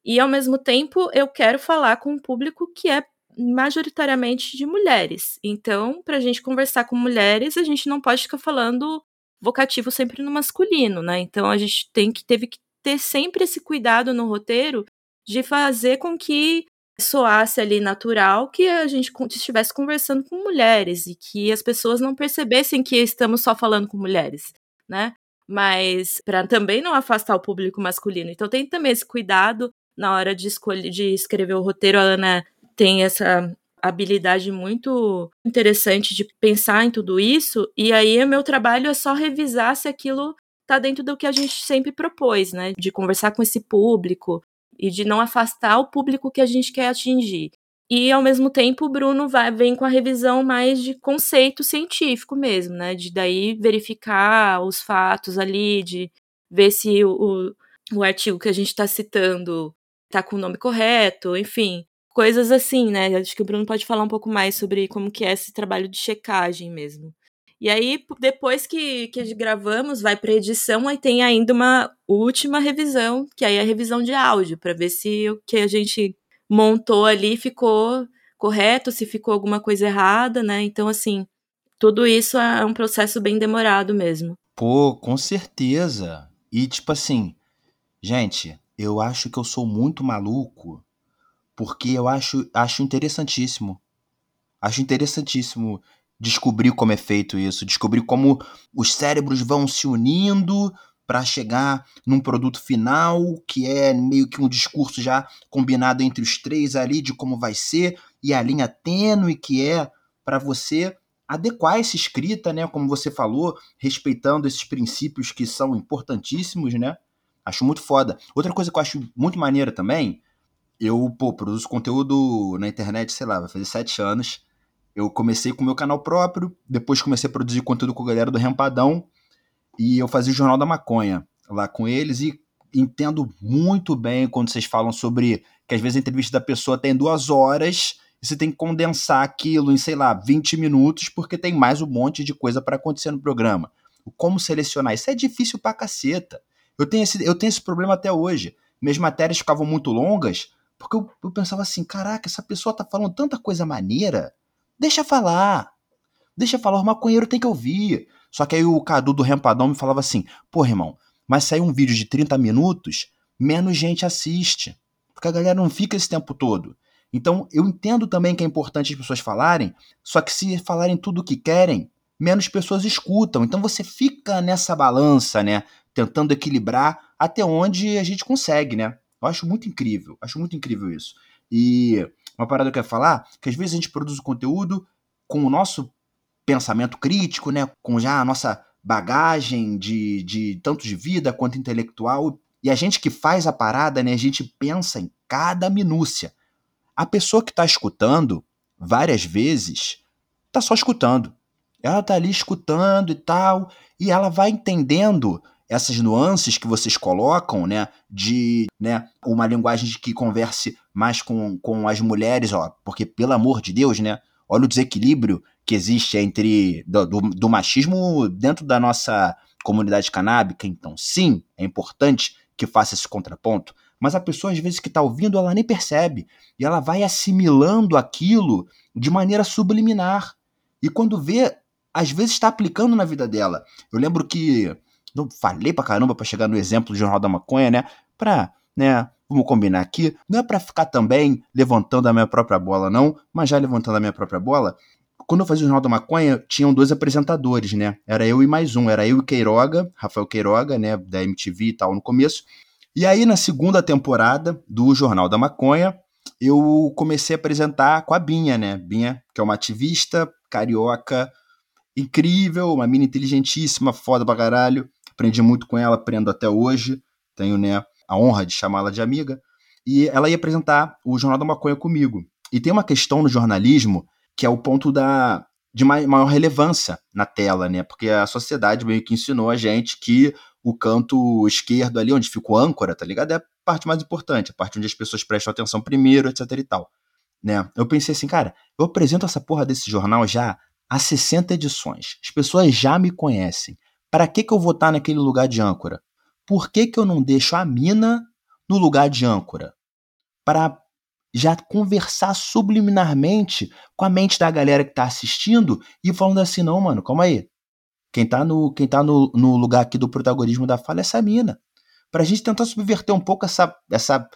E ao mesmo tempo, eu quero falar com um público que é majoritariamente de mulheres. Então, para a gente conversar com mulheres, a gente não pode ficar falando vocativo sempre no masculino, né? Então a gente tem que teve que ter sempre esse cuidado no roteiro de fazer com que soasse ali natural que a gente estivesse conversando com mulheres e que as pessoas não percebessem que estamos só falando com mulheres, né? Mas para também não afastar o público masculino. Então tem também esse cuidado na hora de escolher de escrever o roteiro. A Ana tem essa habilidade muito interessante de pensar em tudo isso, e aí o meu trabalho é só revisar se aquilo tá dentro do que a gente sempre propôs, né? De conversar com esse público, e de não afastar o público que a gente quer atingir. E ao mesmo tempo o Bruno vai, vem com a revisão mais de conceito científico mesmo, né? De daí verificar os fatos ali, de ver se o, o artigo que a gente está citando está com o nome correto, enfim, coisas assim, né? Acho que o Bruno pode falar um pouco mais sobre como que é esse trabalho de checagem mesmo. E aí, depois que, que gravamos, vai para edição, aí tem ainda uma última revisão, que aí é a revisão de áudio, para ver se o que a gente montou ali ficou correto, se ficou alguma coisa errada, né? Então, assim, tudo isso é um processo bem demorado mesmo. Pô, com certeza. E, tipo assim, gente, eu acho que eu sou muito maluco, porque eu acho, acho interessantíssimo. Acho interessantíssimo descobrir como é feito isso, descobrir como os cérebros vão se unindo para chegar num produto final que é meio que um discurso já combinado entre os três ali de como vai ser e a linha tênue que é para você adequar essa escrita, né, como você falou, respeitando esses princípios que são importantíssimos, né? Acho muito foda. Outra coisa que eu acho muito maneira também, eu, pô, produzo conteúdo na internet, sei lá, vai fazer sete anos. Eu comecei com o meu canal próprio, depois comecei a produzir conteúdo com a galera do Rempadão e eu fazia o Jornal da Maconha lá com eles e entendo muito bem quando vocês falam sobre que às vezes a entrevista da pessoa tem duas horas e você tem que condensar aquilo em, sei lá, 20 minutos porque tem mais um monte de coisa para acontecer no programa. Como selecionar? Isso é difícil pra caceta. Eu tenho esse, eu tenho esse problema até hoje. Minhas matérias ficavam muito longas porque eu, eu pensava assim: caraca, essa pessoa tá falando tanta coisa maneira Deixa falar. Deixa falar, o maconheiro tem que ouvir. Só que aí o Cadu do Rempadão me falava assim: pô, irmão, mas sair um vídeo de 30 minutos, menos gente assiste. Porque a galera não fica esse tempo todo. Então, eu entendo também que é importante as pessoas falarem, só que se falarem tudo o que querem, menos pessoas escutam. Então você fica nessa balança, né? Tentando equilibrar até onde a gente consegue, né? Eu acho muito incrível, acho muito incrível isso. E uma parada que eu quero falar, que às vezes a gente produz o conteúdo com o nosso pensamento crítico, né? Com já a nossa bagagem de, de tanto de vida quanto intelectual. E a gente que faz a parada, né? A gente pensa em cada minúcia. A pessoa que está escutando, várias vezes, está só escutando. Ela está ali escutando e tal, e ela vai entendendo essas nuances que vocês colocam, né, de né, uma linguagem que converse mais com, com as mulheres, ó, porque pelo amor de Deus, né, olha o desequilíbrio que existe entre do, do, do machismo dentro da nossa comunidade canábica, então sim, é importante que faça esse contraponto, mas a pessoa às vezes que está ouvindo, ela nem percebe, e ela vai assimilando aquilo de maneira subliminar, e quando vê, às vezes está aplicando na vida dela. Eu lembro que não falei pra caramba pra chegar no exemplo do Jornal da Maconha, né? Pra, né? Vamos combinar aqui. Não é para ficar também levantando a minha própria bola, não, mas já levantando a minha própria bola. Quando eu fazia o Jornal da Maconha, tinham dois apresentadores, né? Era eu e mais um. Era eu e Queiroga, Rafael Queiroga, né? Da MTV e tal, no começo. E aí, na segunda temporada do Jornal da Maconha, eu comecei a apresentar com a Binha, né? Binha, que é uma ativista carioca incrível, uma mina inteligentíssima, foda pra caralho. Aprendi muito com ela, aprendo até hoje. Tenho, né, a honra de chamá-la de amiga. E ela ia apresentar o Jornal da Maconha comigo. E tem uma questão no jornalismo que é o ponto da de maior relevância na tela, né? Porque a sociedade meio que ensinou a gente que o canto esquerdo ali, onde fica o âncora, tá ligado? É a parte mais importante, a parte onde as pessoas prestam atenção primeiro, etc e tal. Né? Eu pensei assim, cara, eu apresento essa porra desse jornal já há 60 edições. As pessoas já me conhecem. Para que, que eu vou estar naquele lugar de âncora? Por que, que eu não deixo a mina no lugar de âncora? Para já conversar subliminarmente com a mente da galera que tá assistindo e falando assim, não, mano, calma aí. Quem tá no, quem tá no, no lugar aqui do protagonismo da fala é essa mina. Pra gente tentar subverter um pouco essa, essa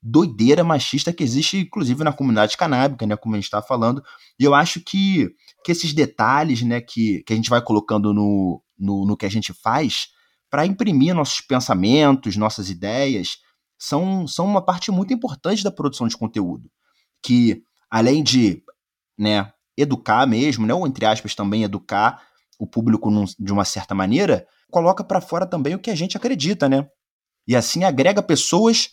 doideira machista que existe, inclusive, na comunidade canábica, né, como a gente tá falando. E eu acho que, que esses detalhes, né, que, que a gente vai colocando no, no, no que a gente faz, para imprimir nossos pensamentos, nossas ideias, são, são uma parte muito importante da produção de conteúdo. Que, além de né, educar mesmo, né, ou entre aspas também educar o público num, de uma certa maneira, coloca para fora também o que a gente acredita, né? E assim agrega pessoas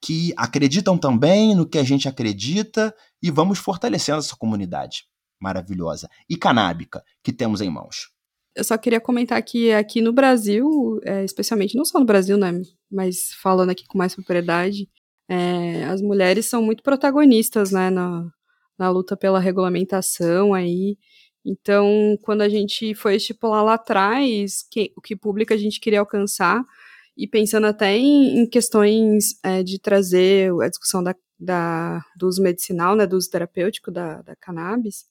que acreditam também no que a gente acredita e vamos fortalecendo essa comunidade maravilhosa e canábica que temos em mãos. Eu só queria comentar que aqui no Brasil, é, especialmente, não só no Brasil, né, mas falando aqui com mais propriedade, é, as mulheres são muito protagonistas, né, na, na luta pela regulamentação aí. Então, quando a gente foi estipular lá atrás que, o que público a gente queria alcançar, e pensando até em, em questões é, de trazer a discussão da, da, do uso medicinal, né, do uso terapêutico da, da cannabis,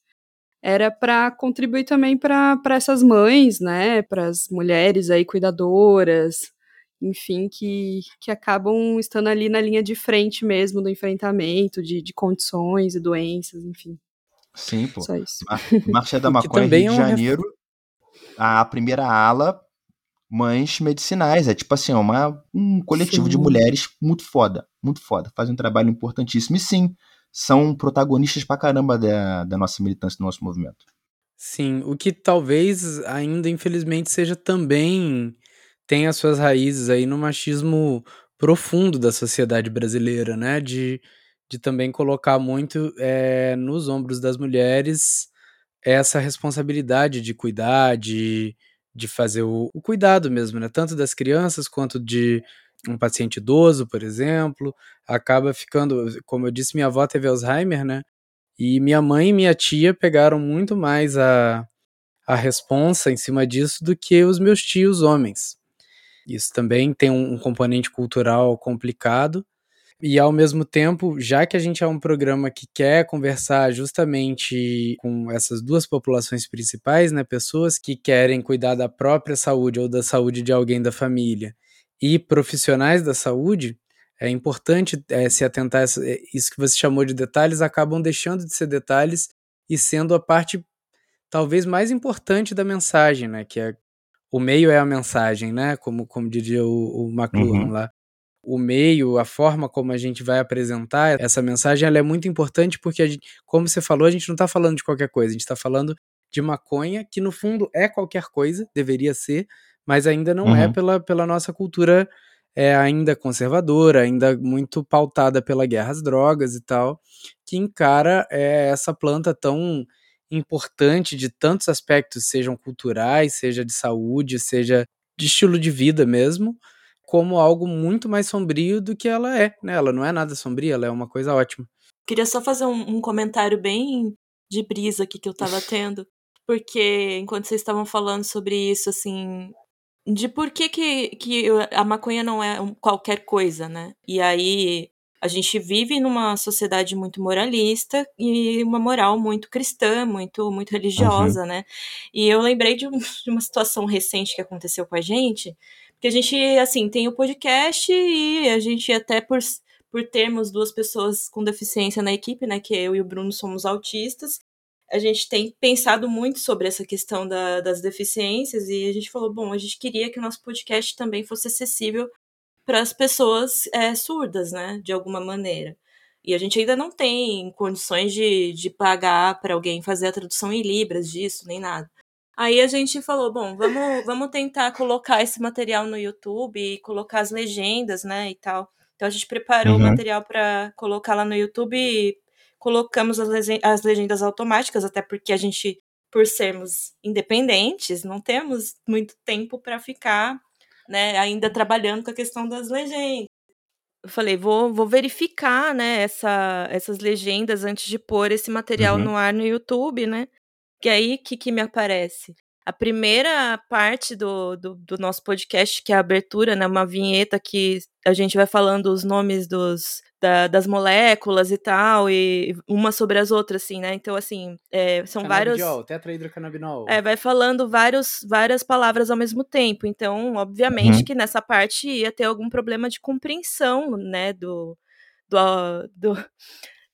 era para contribuir também para essas mães, né, para as mulheres aí cuidadoras, enfim, que, que acabam estando ali na linha de frente mesmo do enfrentamento de, de condições e doenças, enfim. Sim, pô. Só isso. Marcha da Maconha, Rio de é Janeiro, a primeira ala, mães medicinais. É tipo assim, é uma, um coletivo sim. de mulheres muito foda, muito foda. Faz um trabalho importantíssimo. E sim, são protagonistas pra caramba da, da nossa militância, do nosso movimento. Sim, o que talvez ainda, infelizmente, seja também tem as suas raízes aí no machismo profundo da sociedade brasileira, né? De, de também colocar muito é, nos ombros das mulheres essa responsabilidade de cuidar, de, de fazer o, o cuidado mesmo, né? Tanto das crianças quanto de um paciente idoso, por exemplo, acaba ficando, como eu disse, minha avó teve Alzheimer, né? E minha mãe e minha tia pegaram muito mais a, a responsa em cima disso do que os meus tios homens. Isso também tem um, um componente cultural complicado. E ao mesmo tempo, já que a gente é um programa que quer conversar justamente com essas duas populações principais, né, pessoas que querem cuidar da própria saúde ou da saúde de alguém da família e profissionais da saúde, é importante é, se atentar a é, isso que você chamou de detalhes, acabam deixando de ser detalhes e sendo a parte talvez mais importante da mensagem, né? Que é o meio é a mensagem, né? Como, como diria o, o McLuhan uhum. lá. O meio, a forma como a gente vai apresentar essa mensagem, ela é muito importante porque, gente, como você falou, a gente não está falando de qualquer coisa, a gente está falando de maconha, que no fundo é qualquer coisa, deveria ser, mas ainda não é uhum. é pela, pela nossa cultura é, ainda conservadora, ainda muito pautada pela guerra às drogas e tal, que encara é, essa planta tão importante de tantos aspectos, sejam culturais, seja de saúde, seja de estilo de vida mesmo, como algo muito mais sombrio do que ela é. Né? Ela não é nada sombria, ela é uma coisa ótima. Queria só fazer um, um comentário bem de brisa aqui que eu tava tendo, porque enquanto vocês estavam falando sobre isso, assim, de por que, que, que a maconha não é qualquer coisa, né? E aí a gente vive numa sociedade muito moralista e uma moral muito cristã, muito muito religiosa, uhum. né? E eu lembrei de, um, de, uma situação recente que aconteceu com a gente, que a gente assim tem o podcast e a gente até por por termos duas pessoas com deficiência na equipe, né, que eu e o Bruno somos autistas, a gente tem pensado muito sobre essa questão da, das deficiências e a gente falou, bom, a gente queria que o nosso podcast também fosse acessível para as pessoas é, surdas, né, de alguma maneira. E a gente ainda não tem condições de, de pagar para alguém fazer a tradução em libras disso, nem nada. Aí a gente falou, bom, vamos, vamos tentar colocar esse material no YouTube e colocar as legendas, né, e tal. Então a gente preparou Uhum. o material para colocar lá no YouTube colocamos as, as legendas automáticas, até porque a gente, por sermos independentes, não temos muito tempo para ficar, né, ainda trabalhando com a questão das legendas. Eu falei, vou, vou verificar, né, essa, essas legendas antes de pôr esse material Uhum. no ar no YouTube, né? Que aí, o que, que me aparece? A primeira parte do, do, do nosso podcast, que é a abertura, né? Uma vinheta que a gente vai falando os nomes dos, da- das moléculas e tal, e uma sobre as outras, assim, né? Então, assim, é, são vários. Canabidiol, tetrahidrocannabinol. É, vai falando vários, várias palavras ao mesmo tempo. Então, obviamente Uhum. que nessa parte ia ter algum problema de compreensão, né, do, do, do-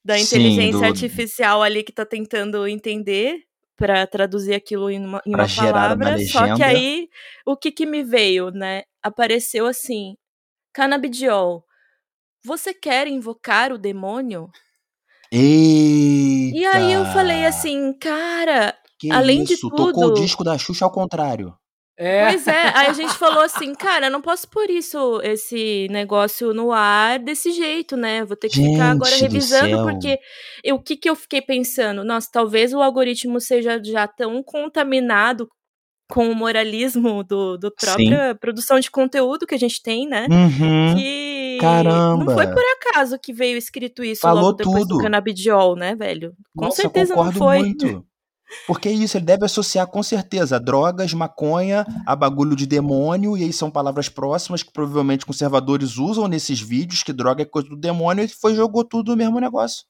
da Sim, inteligência do- artificial ali que tá tentando entender para traduzir aquilo em uma, em uma gerar uma palavra. Só que aí, o que que me veio, né? Apareceu assim, canabidiol. Você quer invocar o demônio? Eita! E aí eu falei assim, cara, Que além de isso? Tocou o tudo- disco da Xuxa ao contrário. É. Pois é, aí a gente falou assim, cara, eu não posso pôr isso, esse negócio no ar desse jeito, né? Vou ter que ficar agora Gente do revisando, porque eu- o que, que eu fiquei pensando? Nossa, talvez o algoritmo seja já tão contaminado com o moralismo do, do própria produção de conteúdo que a gente tem, né? Uhum. Que Caramba. não foi por acaso que veio escrito isso Falou logo depois tudo. do canabidiol, né, velho? Com Nossa, certeza não foi. muito. Porque é isso, ele deve associar com certeza drogas, maconha, a bagulho de demônio, e aí são palavras próximas que provavelmente conservadores usam nesses vídeos, que droga é coisa do demônio, e foi jogou tudo no mesmo negócio.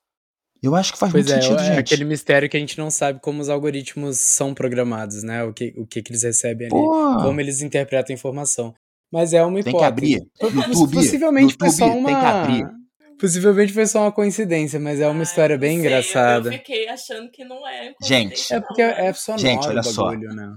Eu acho que faz Pois muito é, sentido, é gente. aquele mistério que a gente não sabe como os algoritmos são programados, né? O que, o que, que eles recebem ali, Pô, como eles interpretam a informação. Mas é uma tem hipótese. que abrir. YouTube, Possivelmente foi YouTube, só uma. tem que abrir. Possivelmente foi só uma coincidência, mas é uma história bem engraçada. fiquei achando que não é. Gente, É porque é sonoro Gente, olha o só. bagulho, né?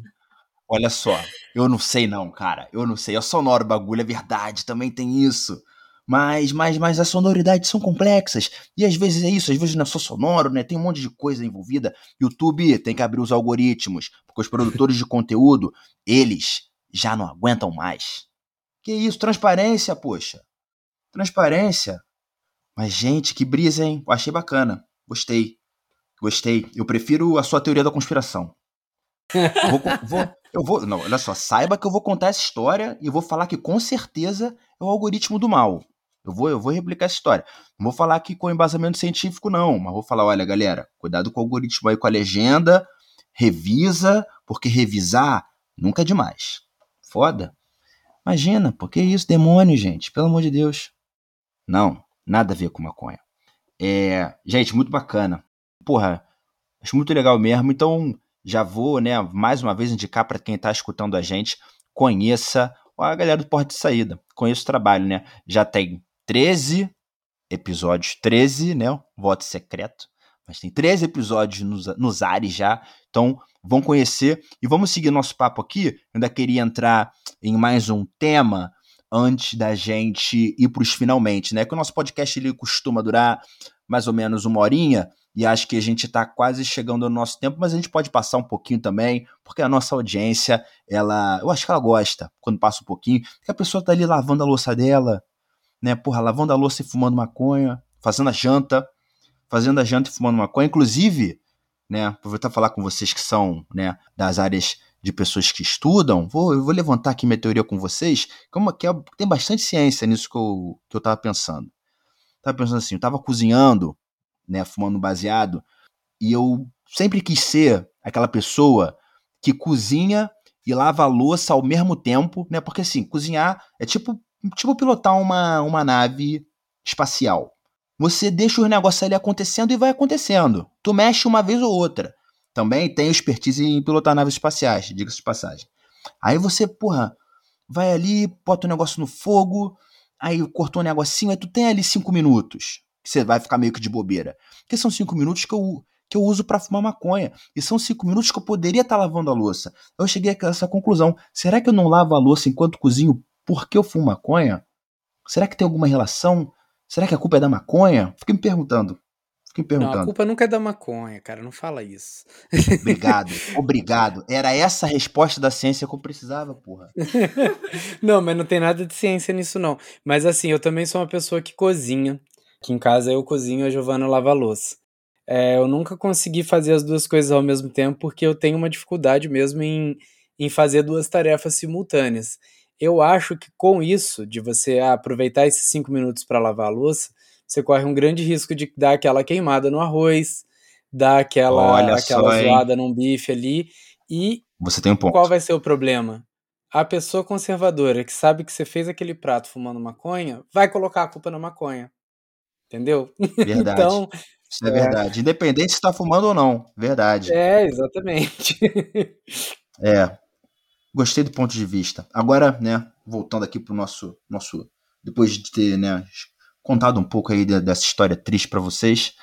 Olha só, eu não sei não, cara. Eu não sei. É sonoro o bagulho, é verdade, também tem isso. Mas, mas, mas as sonoridades são complexas. E às vezes é isso, às vezes não é só sonoro, né? Tem um monte de coisa envolvida. YouTube tem que abrir os algoritmos, porque os produtores de conteúdo, eles já não aguentam mais. Que isso, transparência, poxa. Transparência. Mas, gente, que brisa, hein? Eu achei bacana. Gostei. Gostei. Eu prefiro a sua teoria da conspiração. Eu vou, vou- eu vou. Não, olha só, saiba que eu vou contar essa história e vou falar que com certeza é o algoritmo do mal. Eu vou, eu vou replicar essa história. Não vou falar aqui com embasamento científico, não, mas vou falar: olha, galera, cuidado com o algoritmo aí com a legenda, revisa, porque revisar nunca é demais. Foda. Imagina, por que isso? Demônio, gente, pelo amor de Deus. Não, nada a ver com maconha. É, gente, muito bacana. Porra, acho muito legal mesmo. Então, já vou, né, mais uma vez indicar para quem está escutando a gente, conheça a galera do Porta de Saída. Conheça o trabalho, né? Já tem 13 episódios, 13, né? Voto secreto. Mas tem 13 episódios nos, nos ares já. Então, vão conhecer. E vamos seguir nosso papo aqui. Eu ainda queria entrar em mais um tema antes da gente ir para os finalmente, né? Que o nosso podcast ele costuma durar mais ou menos uma horinha e acho que a gente está quase chegando no nosso tempo, mas a gente pode passar um pouquinho também, porque a nossa audiência, ela, eu acho que ela gosta quando passa um pouquinho, que a pessoa tá ali lavando a louça dela, né? Porra, lavando a louça e fumando maconha, fazendo a janta, fazendo a janta e fumando maconha, inclusive, né? Aproveitar falar com vocês que são, né, das áreas de pessoas que estudam, vou, eu vou levantar aqui minha teoria com vocês, como que é, tem bastante ciência nisso que eu, que eu tava pensando. Tava pensando assim, eu tava cozinhando, né, fumando baseado, e eu sempre quis ser aquela pessoa que cozinha e lava a louça ao mesmo tempo, né? Porque assim, cozinhar é tipo, tipo pilotar uma, uma nave espacial. Você deixa o negócio ali acontecendo e vai acontecendo. Tu mexe uma vez ou outra. Também tem expertise em pilotar naves espaciais, diga-se de passagem. Aí você, porra, vai ali, bota o negócio no fogo, aí cortou um negocinho, aí tu tem ali cinco minutos. Que você vai ficar meio que de bobeira. Porque são cinco minutos que eu, que eu uso para fumar maconha. E são cinco minutos que eu poderia estar lavando a louça. Eu cheguei a essa conclusão. Será que eu não lavo a louça enquanto cozinho porque eu fumo maconha? Será que tem alguma relação? Será que a culpa é da maconha? Fiquei me perguntando. Fiquei Fiquei Não, perguntando. a culpa nunca é da maconha, cara. Não fala isso. Obrigado, obrigado. Era essa a resposta da ciência que eu precisava, porra. não, mas não tem nada de ciência nisso, não. Mas assim, eu também sou uma pessoa que cozinha. Aqui em casa eu cozinho, a Giovana lava a louça. É, eu nunca consegui fazer as duas coisas ao mesmo tempo porque eu tenho uma dificuldade mesmo em, em fazer duas tarefas simultâneas. Eu acho que com isso, de você aproveitar esses cinco minutos para lavar a louça, você corre um grande risco de dar aquela queimada no arroz, dar aquela, Olha aquela só, hein? zoada num bife ali. E Você tem um ponto. qual vai ser o problema? A pessoa conservadora que sabe que você fez aquele prato fumando maconha, vai colocar a culpa na maconha. Entendeu? Verdade. Então, Isso é é. verdade. Independente se tá fumando ou não. Verdade. é, exatamente. É. Gostei do ponto de vista. Agora, né, voltando aqui pro nosso nosso depois de ter, né, contado um pouco aí de- dessa história triste pra vocês,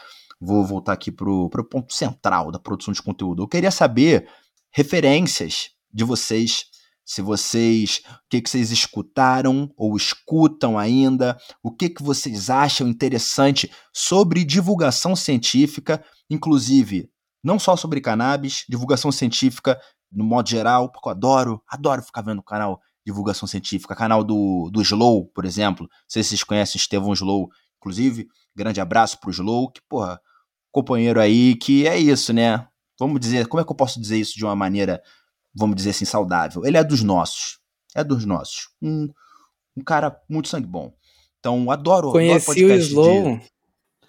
vou voltar aqui pro, pro ponto central da produção de conteúdo. Eu queria saber referências de vocês, se vocês, o que que vocês escutaram ou escutam ainda, o que que vocês acham interessante sobre divulgação científica, inclusive não só sobre cannabis, divulgação científica no modo geral, porque eu adoro, adoro ficar vendo o canal Divulgação Científica, canal do, do Slow, por exemplo. Não sei se vocês conhecem Estevão Slow, inclusive. Grande abraço pro Slow, que, porra, companheiro aí, que é isso, né? Vamos dizer, como é que eu posso dizer isso de uma maneira, vamos dizer assim, saudável? Ele é dos nossos. É dos nossos. Um, um cara muito sangue bom. Então, adoro, adoro Conheci o podcast de- Slow.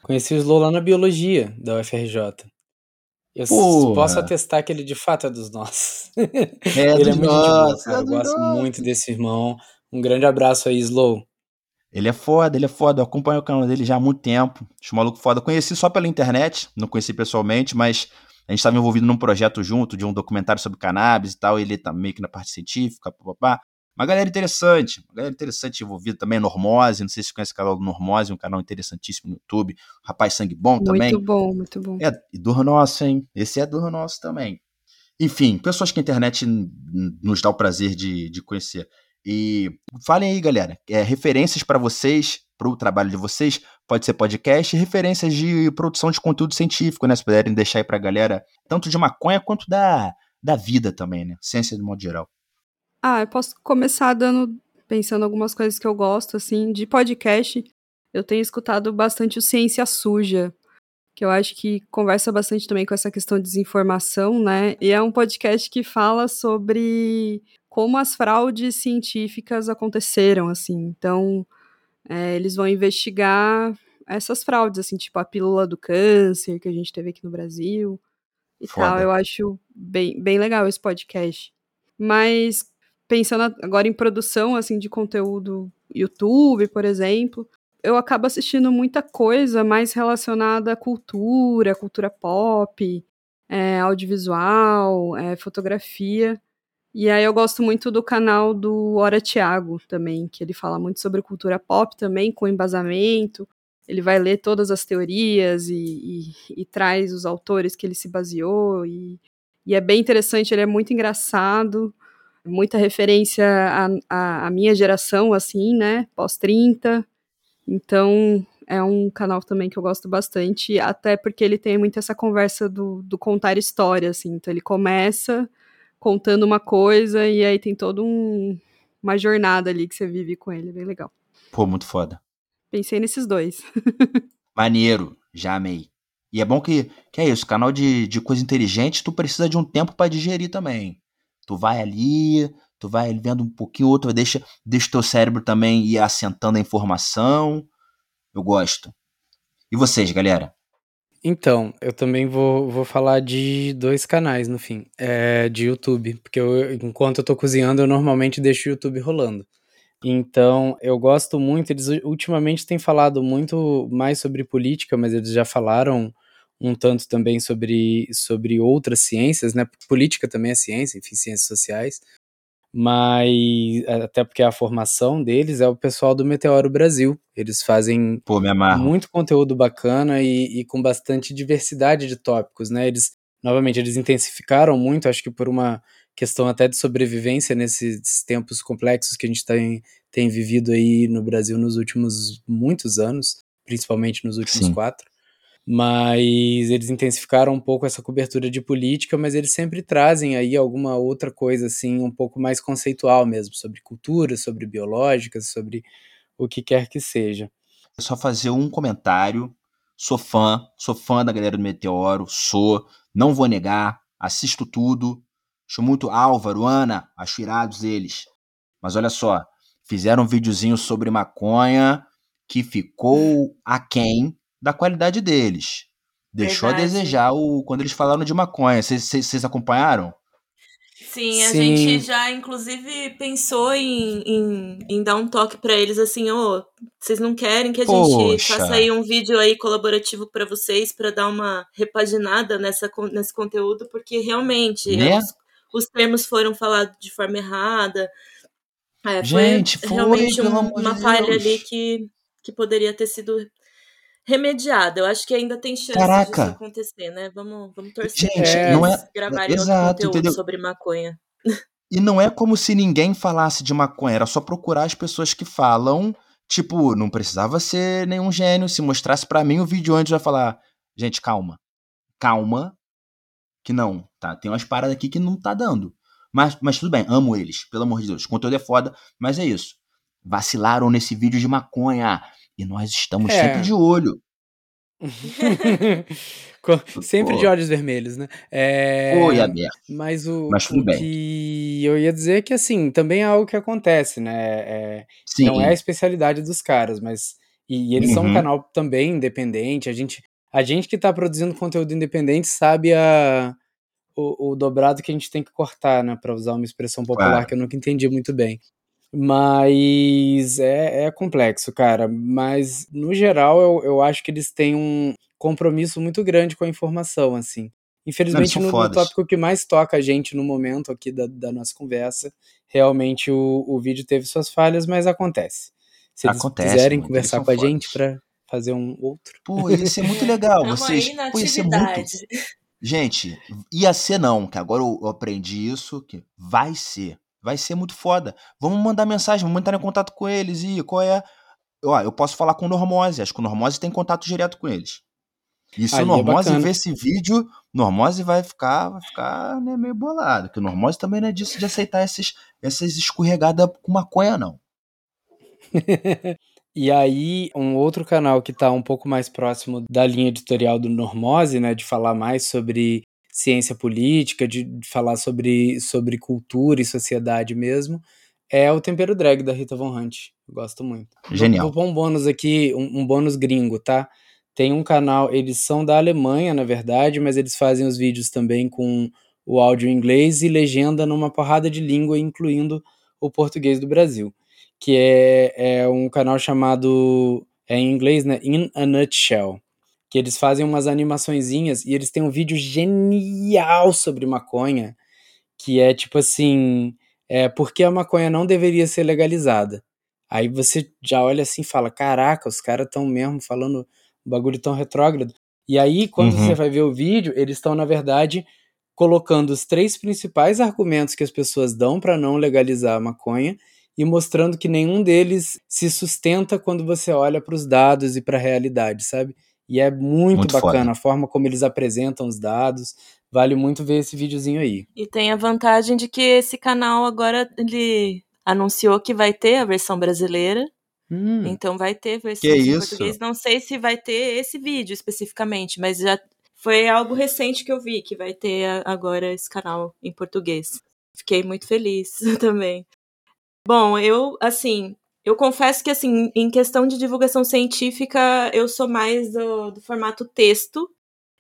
Conheci o Slow lá na biologia da UFRJ. Eu Porra. posso atestar que ele de fato é dos nossos. É ele é dos muito boa, nossos, cara. é Eu gosto muito desse irmão. Um grande abraço aí, Slow. Ele é foda, ele é foda. Eu acompanho o canal dele já há muito tempo. Acho maluco foda. Conheci só pela internet, não conheci pessoalmente, mas a gente estava envolvido num projeto junto de um documentário sobre cannabis e tal. Ele tá meio que na parte científica, papapá. Uma galera interessante, uma galera interessante envolvida também, Normose. Não sei se você conhece o canal do Normose, um canal interessantíssimo no YouTube. Rapaz Sangue Bom também. Muito bom, muito bom. É, e do nosso, hein? Esse é do nosso também. Enfim, pessoas que a internet nos dá o prazer de, de conhecer. E falem aí, galera, é, referências para vocês, para o trabalho de vocês, pode ser podcast, referências de produção de conteúdo científico, né? Se puderem deixar aí pra galera, tanto de maconha quanto da, da vida também, né? Ciência de modo geral. Ah, eu posso começar dando, pensando algumas coisas que eu gosto, assim, de podcast. Eu tenho escutado bastante o Ciência Suja, que eu acho que conversa bastante também com essa questão de desinformação, né? E é um podcast que fala sobre como as fraudes científicas aconteceram, assim. Então, é, eles vão investigar essas fraudes, assim, tipo a pílula do câncer que a gente teve aqui no Brasil e Foda. tal. Eu acho bem, bem legal esse podcast. Mas pensando agora em produção assim de conteúdo YouTube, por exemplo, eu acabo assistindo muita coisa mais relacionada à cultura, cultura pop, é, audiovisual, é, fotografia. E aí eu gosto muito do canal do Hora Thiago também, que ele fala muito sobre cultura pop também, com embasamento. Ele vai ler todas as teorias e, e- e traz os autores que ele se baseou. E, e é bem interessante, ele é muito engraçado, muita referência à, minha geração, assim, né? Pós-30. Então, é um canal também que eu gosto bastante, até porque ele tem muito essa conversa do, do contar história, assim. Então, ele começa contando uma coisa e aí tem toda um, uma jornada ali que você vive com ele, é bem legal. Pô, muito foda. Pensei nesses dois. Maneiro, já amei. E é bom que, que é isso, canal de, de coisa inteligente, tu precisa de um tempo pra digerir também. Tu vai ali, tu vai vendo um pouquinho, outro deixa, deixa teu cérebro também ir assentando a informação. Eu gosto. E vocês, galera? Então, eu também vou, vou falar de dois canais no fim, é, de YouTube, porque eu, enquanto eu tô cozinhando, eu normalmente deixo o YouTube rolando. Então, eu gosto muito, eles ultimamente têm falado muito mais sobre política, mas eles já falaram um tanto também sobre, sobre outras ciências, né? Política também é ciência, enfim, ciências sociais. Mas até porque a formação deles é o pessoal do Meteoro Brasil. Eles fazem Pô, muito conteúdo bacana e, e com bastante diversidade de tópicos, né? Eles, novamente, eles intensificaram muito, acho que por uma questão até de sobrevivência nesses tempos complexos que a gente tem, tem vivido aí no Brasil nos últimos muitos anos, principalmente nos últimos Sim. quatro. Mas eles intensificaram um pouco essa cobertura de política, mas eles sempre trazem aí alguma outra coisa assim, um pouco mais conceitual mesmo, sobre cultura, sobre biológicas, sobre o que quer que seja. Só fazer um comentário. Sou fã, sou fã da galera do Meteoro, sou, não vou negar, assisto tudo. Acho muito Álvaro, Ana, acho irados eles. Mas olha só, fizeram um videozinho sobre maconha que ficou aquém da qualidade deles. Deixou Verdade. a desejar o, quando eles falaram de maconha. Vocês acompanharam? Sim, a Sim. gente já, inclusive, pensou em, em, em dar um toque para eles assim, ô, oh, vocês não querem que a Poxa. gente faça aí um vídeo aí colaborativo para vocês para dar uma repaginada nessa, nesse conteúdo, porque realmente né? os, os, termos foram falados de forma errada. É, gente, foi, foi realmente um, uma falha ali que, que poderia ter sido remediada. Eu acho que ainda tem chance Caraca. disso acontecer, né? Vamos, vamos torcer Gente, não é... gravarem Exato, outro conteúdo entendeu? sobre maconha. E não é como se ninguém falasse de maconha, era só procurar as pessoas que falam. Tipo, não precisava ser nenhum gênio. Se mostrasse para mim o vídeo antes, eu ia falar: gente, calma. Calma. Que não, tá? Tem umas paradas aqui que não tá dando. Mas, mas tudo bem, amo eles, pelo amor de Deus. O conteúdo é foda, mas é isso. Vacilaram nesse vídeo de maconha. E nós estamos é. sempre de olho. sempre Pô. de olhos vermelhos, né? É, Oi, aberto. Mas o, mas o que eu ia dizer é que, assim, também é algo que acontece, né? É, não é a especialidade dos caras, mas. E, e eles uhum. são um uhum. canal também independente. A gente, a gente que tá produzindo conteúdo independente sabe a, o, o dobrado que a gente tem que cortar, né? Pra usar uma expressão popular claro. que eu nunca entendi muito bem. Mas é, é complexo, cara. Mas, no geral, eu, eu acho que eles têm um compromisso muito grande com a informação, assim. Infelizmente, no, no, tópico que mais toca a gente no momento aqui da, da nossa conversa, realmente o, o vídeo teve suas falhas, mas acontece. Se eles acontece, quiserem mano, conversar com a gente para fazer um outro. Pô, ia ser muito legal. Vocês, pô, ia ser muito. Gente, ia ser não, que agora eu aprendi isso, que vai ser. Vai ser muito foda. Vamos mandar mensagem, vamos entrar em contato com eles. E qual é. Ó, eu posso falar com o Normose. Acho que o Normose tem contato direto com eles. E se Aí o é Normose é ver esse vídeo, Normose vai ficar, vai ficar né, meio bolado. Porque o Normose também não é disso de aceitar esses, essas escorregadas com maconha, não. e aí, um outro canal que está um pouco mais próximo da linha editorial do Normose, né? De falar mais sobre ciência política, de, falar sobre, sobre cultura e sociedade mesmo, é o Tempero Drag da Rita Von Hunt. Gosto muito. Genial. Vou, vou pôr um bônus aqui, um, um bônus gringo, tá? Tem um canal, eles são da Alemanha, na verdade, mas eles fazem os vídeos também com o áudio em inglês e legenda numa porrada de língua, incluindo o português do Brasil. Que é, é um canal chamado, é em inglês, né? In a Nutshell que eles fazem umas animaçõezinhas e eles têm um vídeo genial sobre maconha, que é tipo assim, é, por que a maconha não deveria ser legalizada? Aí você já olha assim e fala, caraca, os caras estão mesmo falando um bagulho tão retrógrado. E aí, quando uhum. você vai ver o vídeo, eles estão, na verdade, colocando os três principais argumentos que as pessoas dão para não legalizar a maconha e mostrando que nenhum deles se sustenta quando você olha para os dados e para a realidade, sabe? E é muito, muito bacana foda. a forma como eles apresentam os dados. Vale muito ver esse videozinho aí. E tem a vantagem de que esse canal agora ele anunciou que vai ter a versão brasileira. Hum. Então vai ter versão que em isso? português. Não sei se vai ter esse vídeo especificamente, mas já foi algo recente que eu vi que vai ter agora esse canal em português. Fiquei muito feliz também. Bom, eu, assim, eu confesso que, assim, em questão de divulgação científica, eu sou mais do, do formato texto.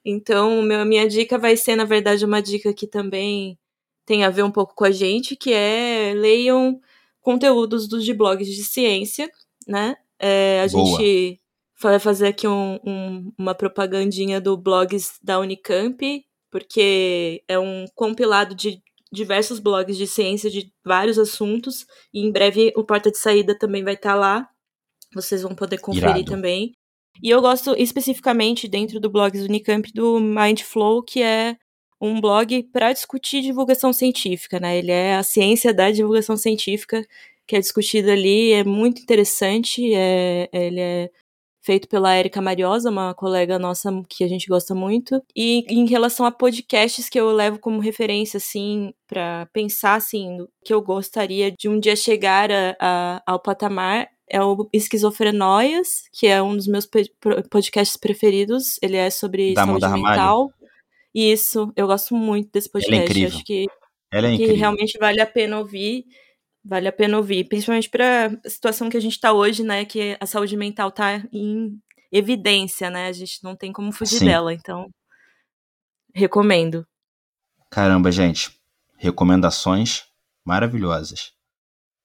Então, meu, minha dica vai ser, na verdade, uma dica que também tem a ver um pouco com a gente, que é leiam conteúdos dos de blogs de ciência, né? É, a Boa. gente vai fazer aqui um, um, uma propagandinha do blogs da Unicamp, porque é um compilado de diversos blogs de ciência de vários assuntos. E em breve o Porta de Saída também vai estar tá lá. Vocês vão poder conferir Irado. também. E eu gosto especificamente dentro do blog Unicamp do Mindflow, que é um blog para discutir divulgação científica, né? Ele é a ciência da divulgação científica que é discutida ali, é muito interessante, é, ele é feito pela Érica Mariosa, uma colega nossa que a gente gosta muito. E em relação a podcasts que eu levo como referência, assim, para pensar, assim, que eu gostaria de um dia chegar a, a, ao patamar, é o Esquizofrenóias, que é um dos meus podcasts preferidos. Ele é sobre da saúde mental. Isso, eu gosto muito desse podcast. Ela é incrível. Acho que, Ela é que incrível. realmente vale a pena ouvir. Vale a pena ouvir, principalmente para a situação que a gente está hoje, né? Que a saúde mental está em evidência, né? A gente não tem como fugir Sim. dela, então recomendo. Caramba, gente. Recomendações maravilhosas.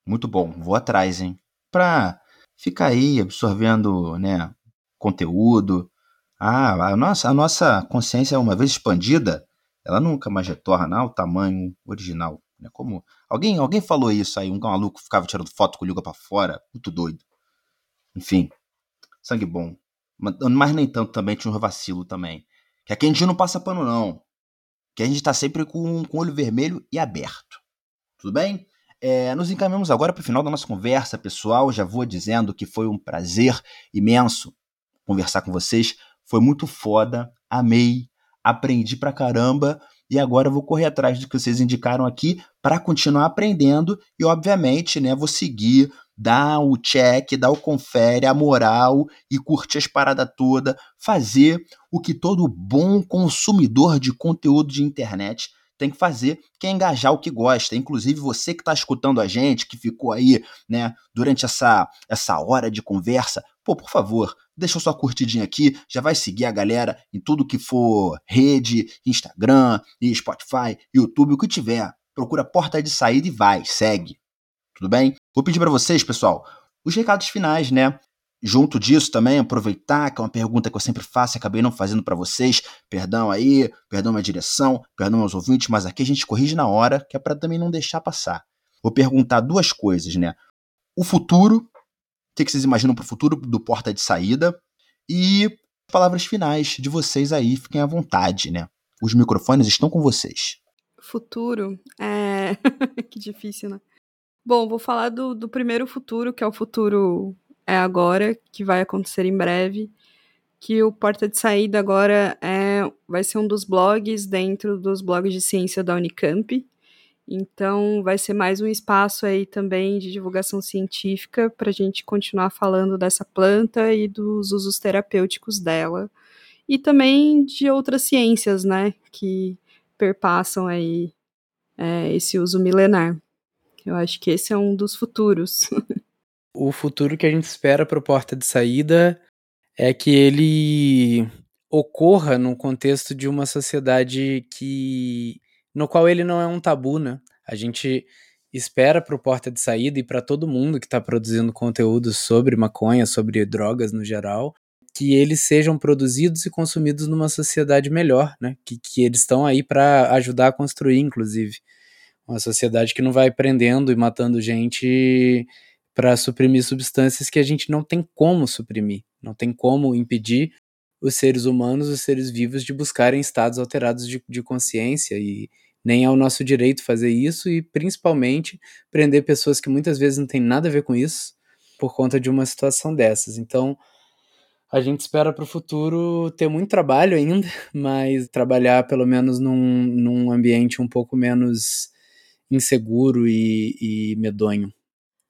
Muito bom. Vou atrás, hein? Pra ficar aí absorvendo, né, conteúdo. Ah, a nossa, a nossa consciência, uma vez expandida, ela nunca mais retorna ao tamanho original. Né? Como alguém, alguém falou isso aí, um maluco ficava tirando foto com língua pra fora, muito doido. Enfim, sangue bom. Mas, nem tanto também tinha um vacilo também. Que aqui a gente não passa pano, não que a gente está sempre com, com o olho vermelho e aberto. Tudo bem? É, nos encaminhamos agora para o final da nossa conversa, pessoal. Já vou dizendo que foi um prazer imenso conversar com vocês. Foi muito foda, amei, aprendi pra caramba e agora eu vou correr atrás do que vocês indicaram aqui para continuar aprendendo e, obviamente, né, vou seguir, dar o check, dar o confere, a moral e curtir as paradas todas, fazer o que todo bom consumidor de conteúdo de internet tem que fazer, que é engajar o que gosta. Inclusive você que está escutando a gente, que ficou aí, né, durante essa, essa hora de conversa, pô, por favor, deixa sua curtidinha aqui, já vai seguir a galera em tudo que for rede, Instagram, Spotify, YouTube, o que tiver. Procura porta de saída e vai, segue. Tudo bem? Vou pedir para vocês, pessoal, os recados finais, né? Junto disso também, aproveitar, que é uma pergunta que eu sempre faço e acabei não fazendo para vocês. Perdão aí, perdão minha direção, perdão aos ouvintes, mas aqui a gente corrige na hora, que é para também não deixar passar. Vou perguntar duas coisas, né? O futuro, o que vocês imaginam para o futuro do Porta de Saída? E palavras finais de vocês aí, fiquem à vontade, né? Os microfones estão com vocês. Futuro, é. que difícil, né? Bom, vou falar do, do primeiro futuro, que é o futuro é agora, que vai acontecer em breve. Que o Porta de Saída agora é, vai ser um dos blogs dentro dos blogs de ciência da Unicamp. Então, vai ser mais um espaço aí também de divulgação científica para a gente continuar falando dessa planta e dos usos terapêuticos dela. E também de outras ciências, né, que perpassam aí é, esse uso milenar. Eu acho que esse é um dos futuros. o futuro que a gente espera para o Porta de Saída é que ele ocorra no contexto de uma sociedade que no qual ele não é um tabu, né? A gente espera para o Porta de Saída e para todo mundo que está produzindo conteúdo sobre maconha, sobre drogas no geral, que eles sejam produzidos e consumidos numa sociedade melhor, né? Que, que eles estão aí para ajudar a construir, inclusive. Uma sociedade que não vai prendendo e matando gente para suprimir substâncias que a gente não tem como suprimir, não tem como impedir os seres humanos, os seres vivos, de buscarem estados alterados de, de consciência e nem é o nosso direito fazer isso e principalmente prender pessoas que muitas vezes não têm nada a ver com isso por conta de uma situação dessas. Então, a gente espera para o futuro ter muito trabalho ainda, mas trabalhar pelo menos num, num ambiente um pouco menos inseguro e, e medonho.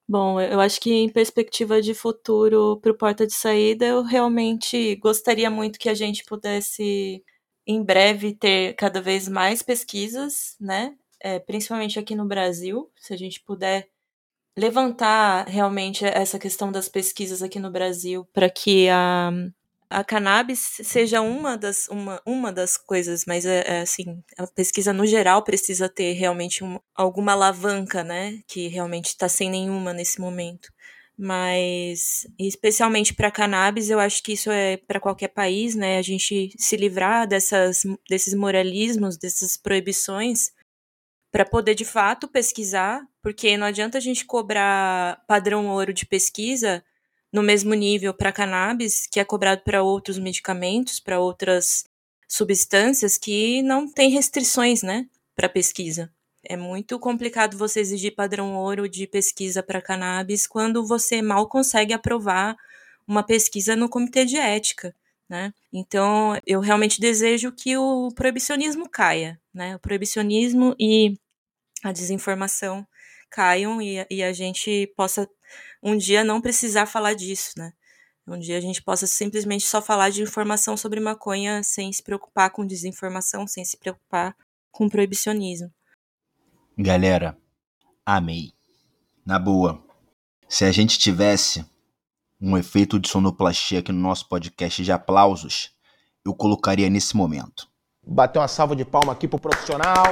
Bom, eu acho que em perspectiva de futuro para o Porta de Saída, eu realmente gostaria muito que a gente pudesse, em breve, ter cada vez mais pesquisas, né? É, principalmente aqui no Brasil, se a gente puder levantar realmente essa questão das pesquisas aqui no Brasil para que a, a cannabis seja uma das, uma, uma das coisas, mas é, é assim, a pesquisa no geral precisa ter realmente um, alguma alavanca, né? Que realmente está sem nenhuma nesse momento. Mas, especialmente para cannabis, eu acho que isso é para qualquer país, né? A gente se livrar dessas, desses moralismos, dessas proibições, para poder de fato pesquisar, porque não adianta a gente cobrar padrão ouro de pesquisa no mesmo nível para cannabis que é cobrado para outros medicamentos, para outras substâncias que não tem restrições, né, para pesquisa. É muito complicado você exigir padrão ouro de pesquisa para cannabis quando você mal consegue aprovar uma pesquisa no comitê de ética. Né? Então, eu realmente desejo que o proibicionismo caia, né? O proibicionismo e a desinformação caiam e, e a gente possa um dia não precisar falar disso, né? Um dia a gente possa simplesmente só falar de informação sobre maconha sem se preocupar com desinformação, sem se preocupar com proibicionismo. Galera, amei. Na boa, se a gente tivesse um efeito de sonoplastia aqui no nosso podcast de aplausos, eu colocaria nesse momento. Bateu uma salva de palma aqui pro profissional.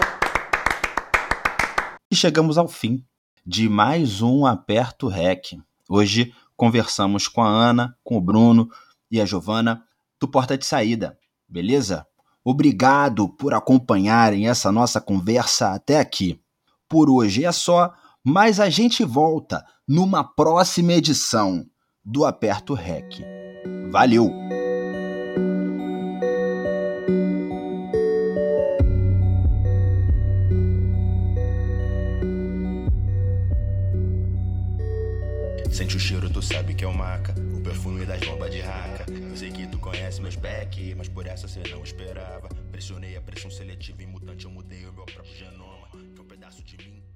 E chegamos ao fim de mais um Aperto Rec. Hoje conversamos com a Ana, com o Bruno e a Giovana do Porta de Saída, beleza? Obrigado por acompanharem essa nossa conversa até aqui. Por hoje é só, mas a gente volta numa próxima edição do Aperto Rec. Valeu! Tu sabe que é o maca. O perfume das bombas de raca. Eu sei que tu conhece meus back, mas por essa cê não esperava. Pressionei a pressão seletiva em mutante, eu mudei o meu próprio genoma. Que é um pedaço de mim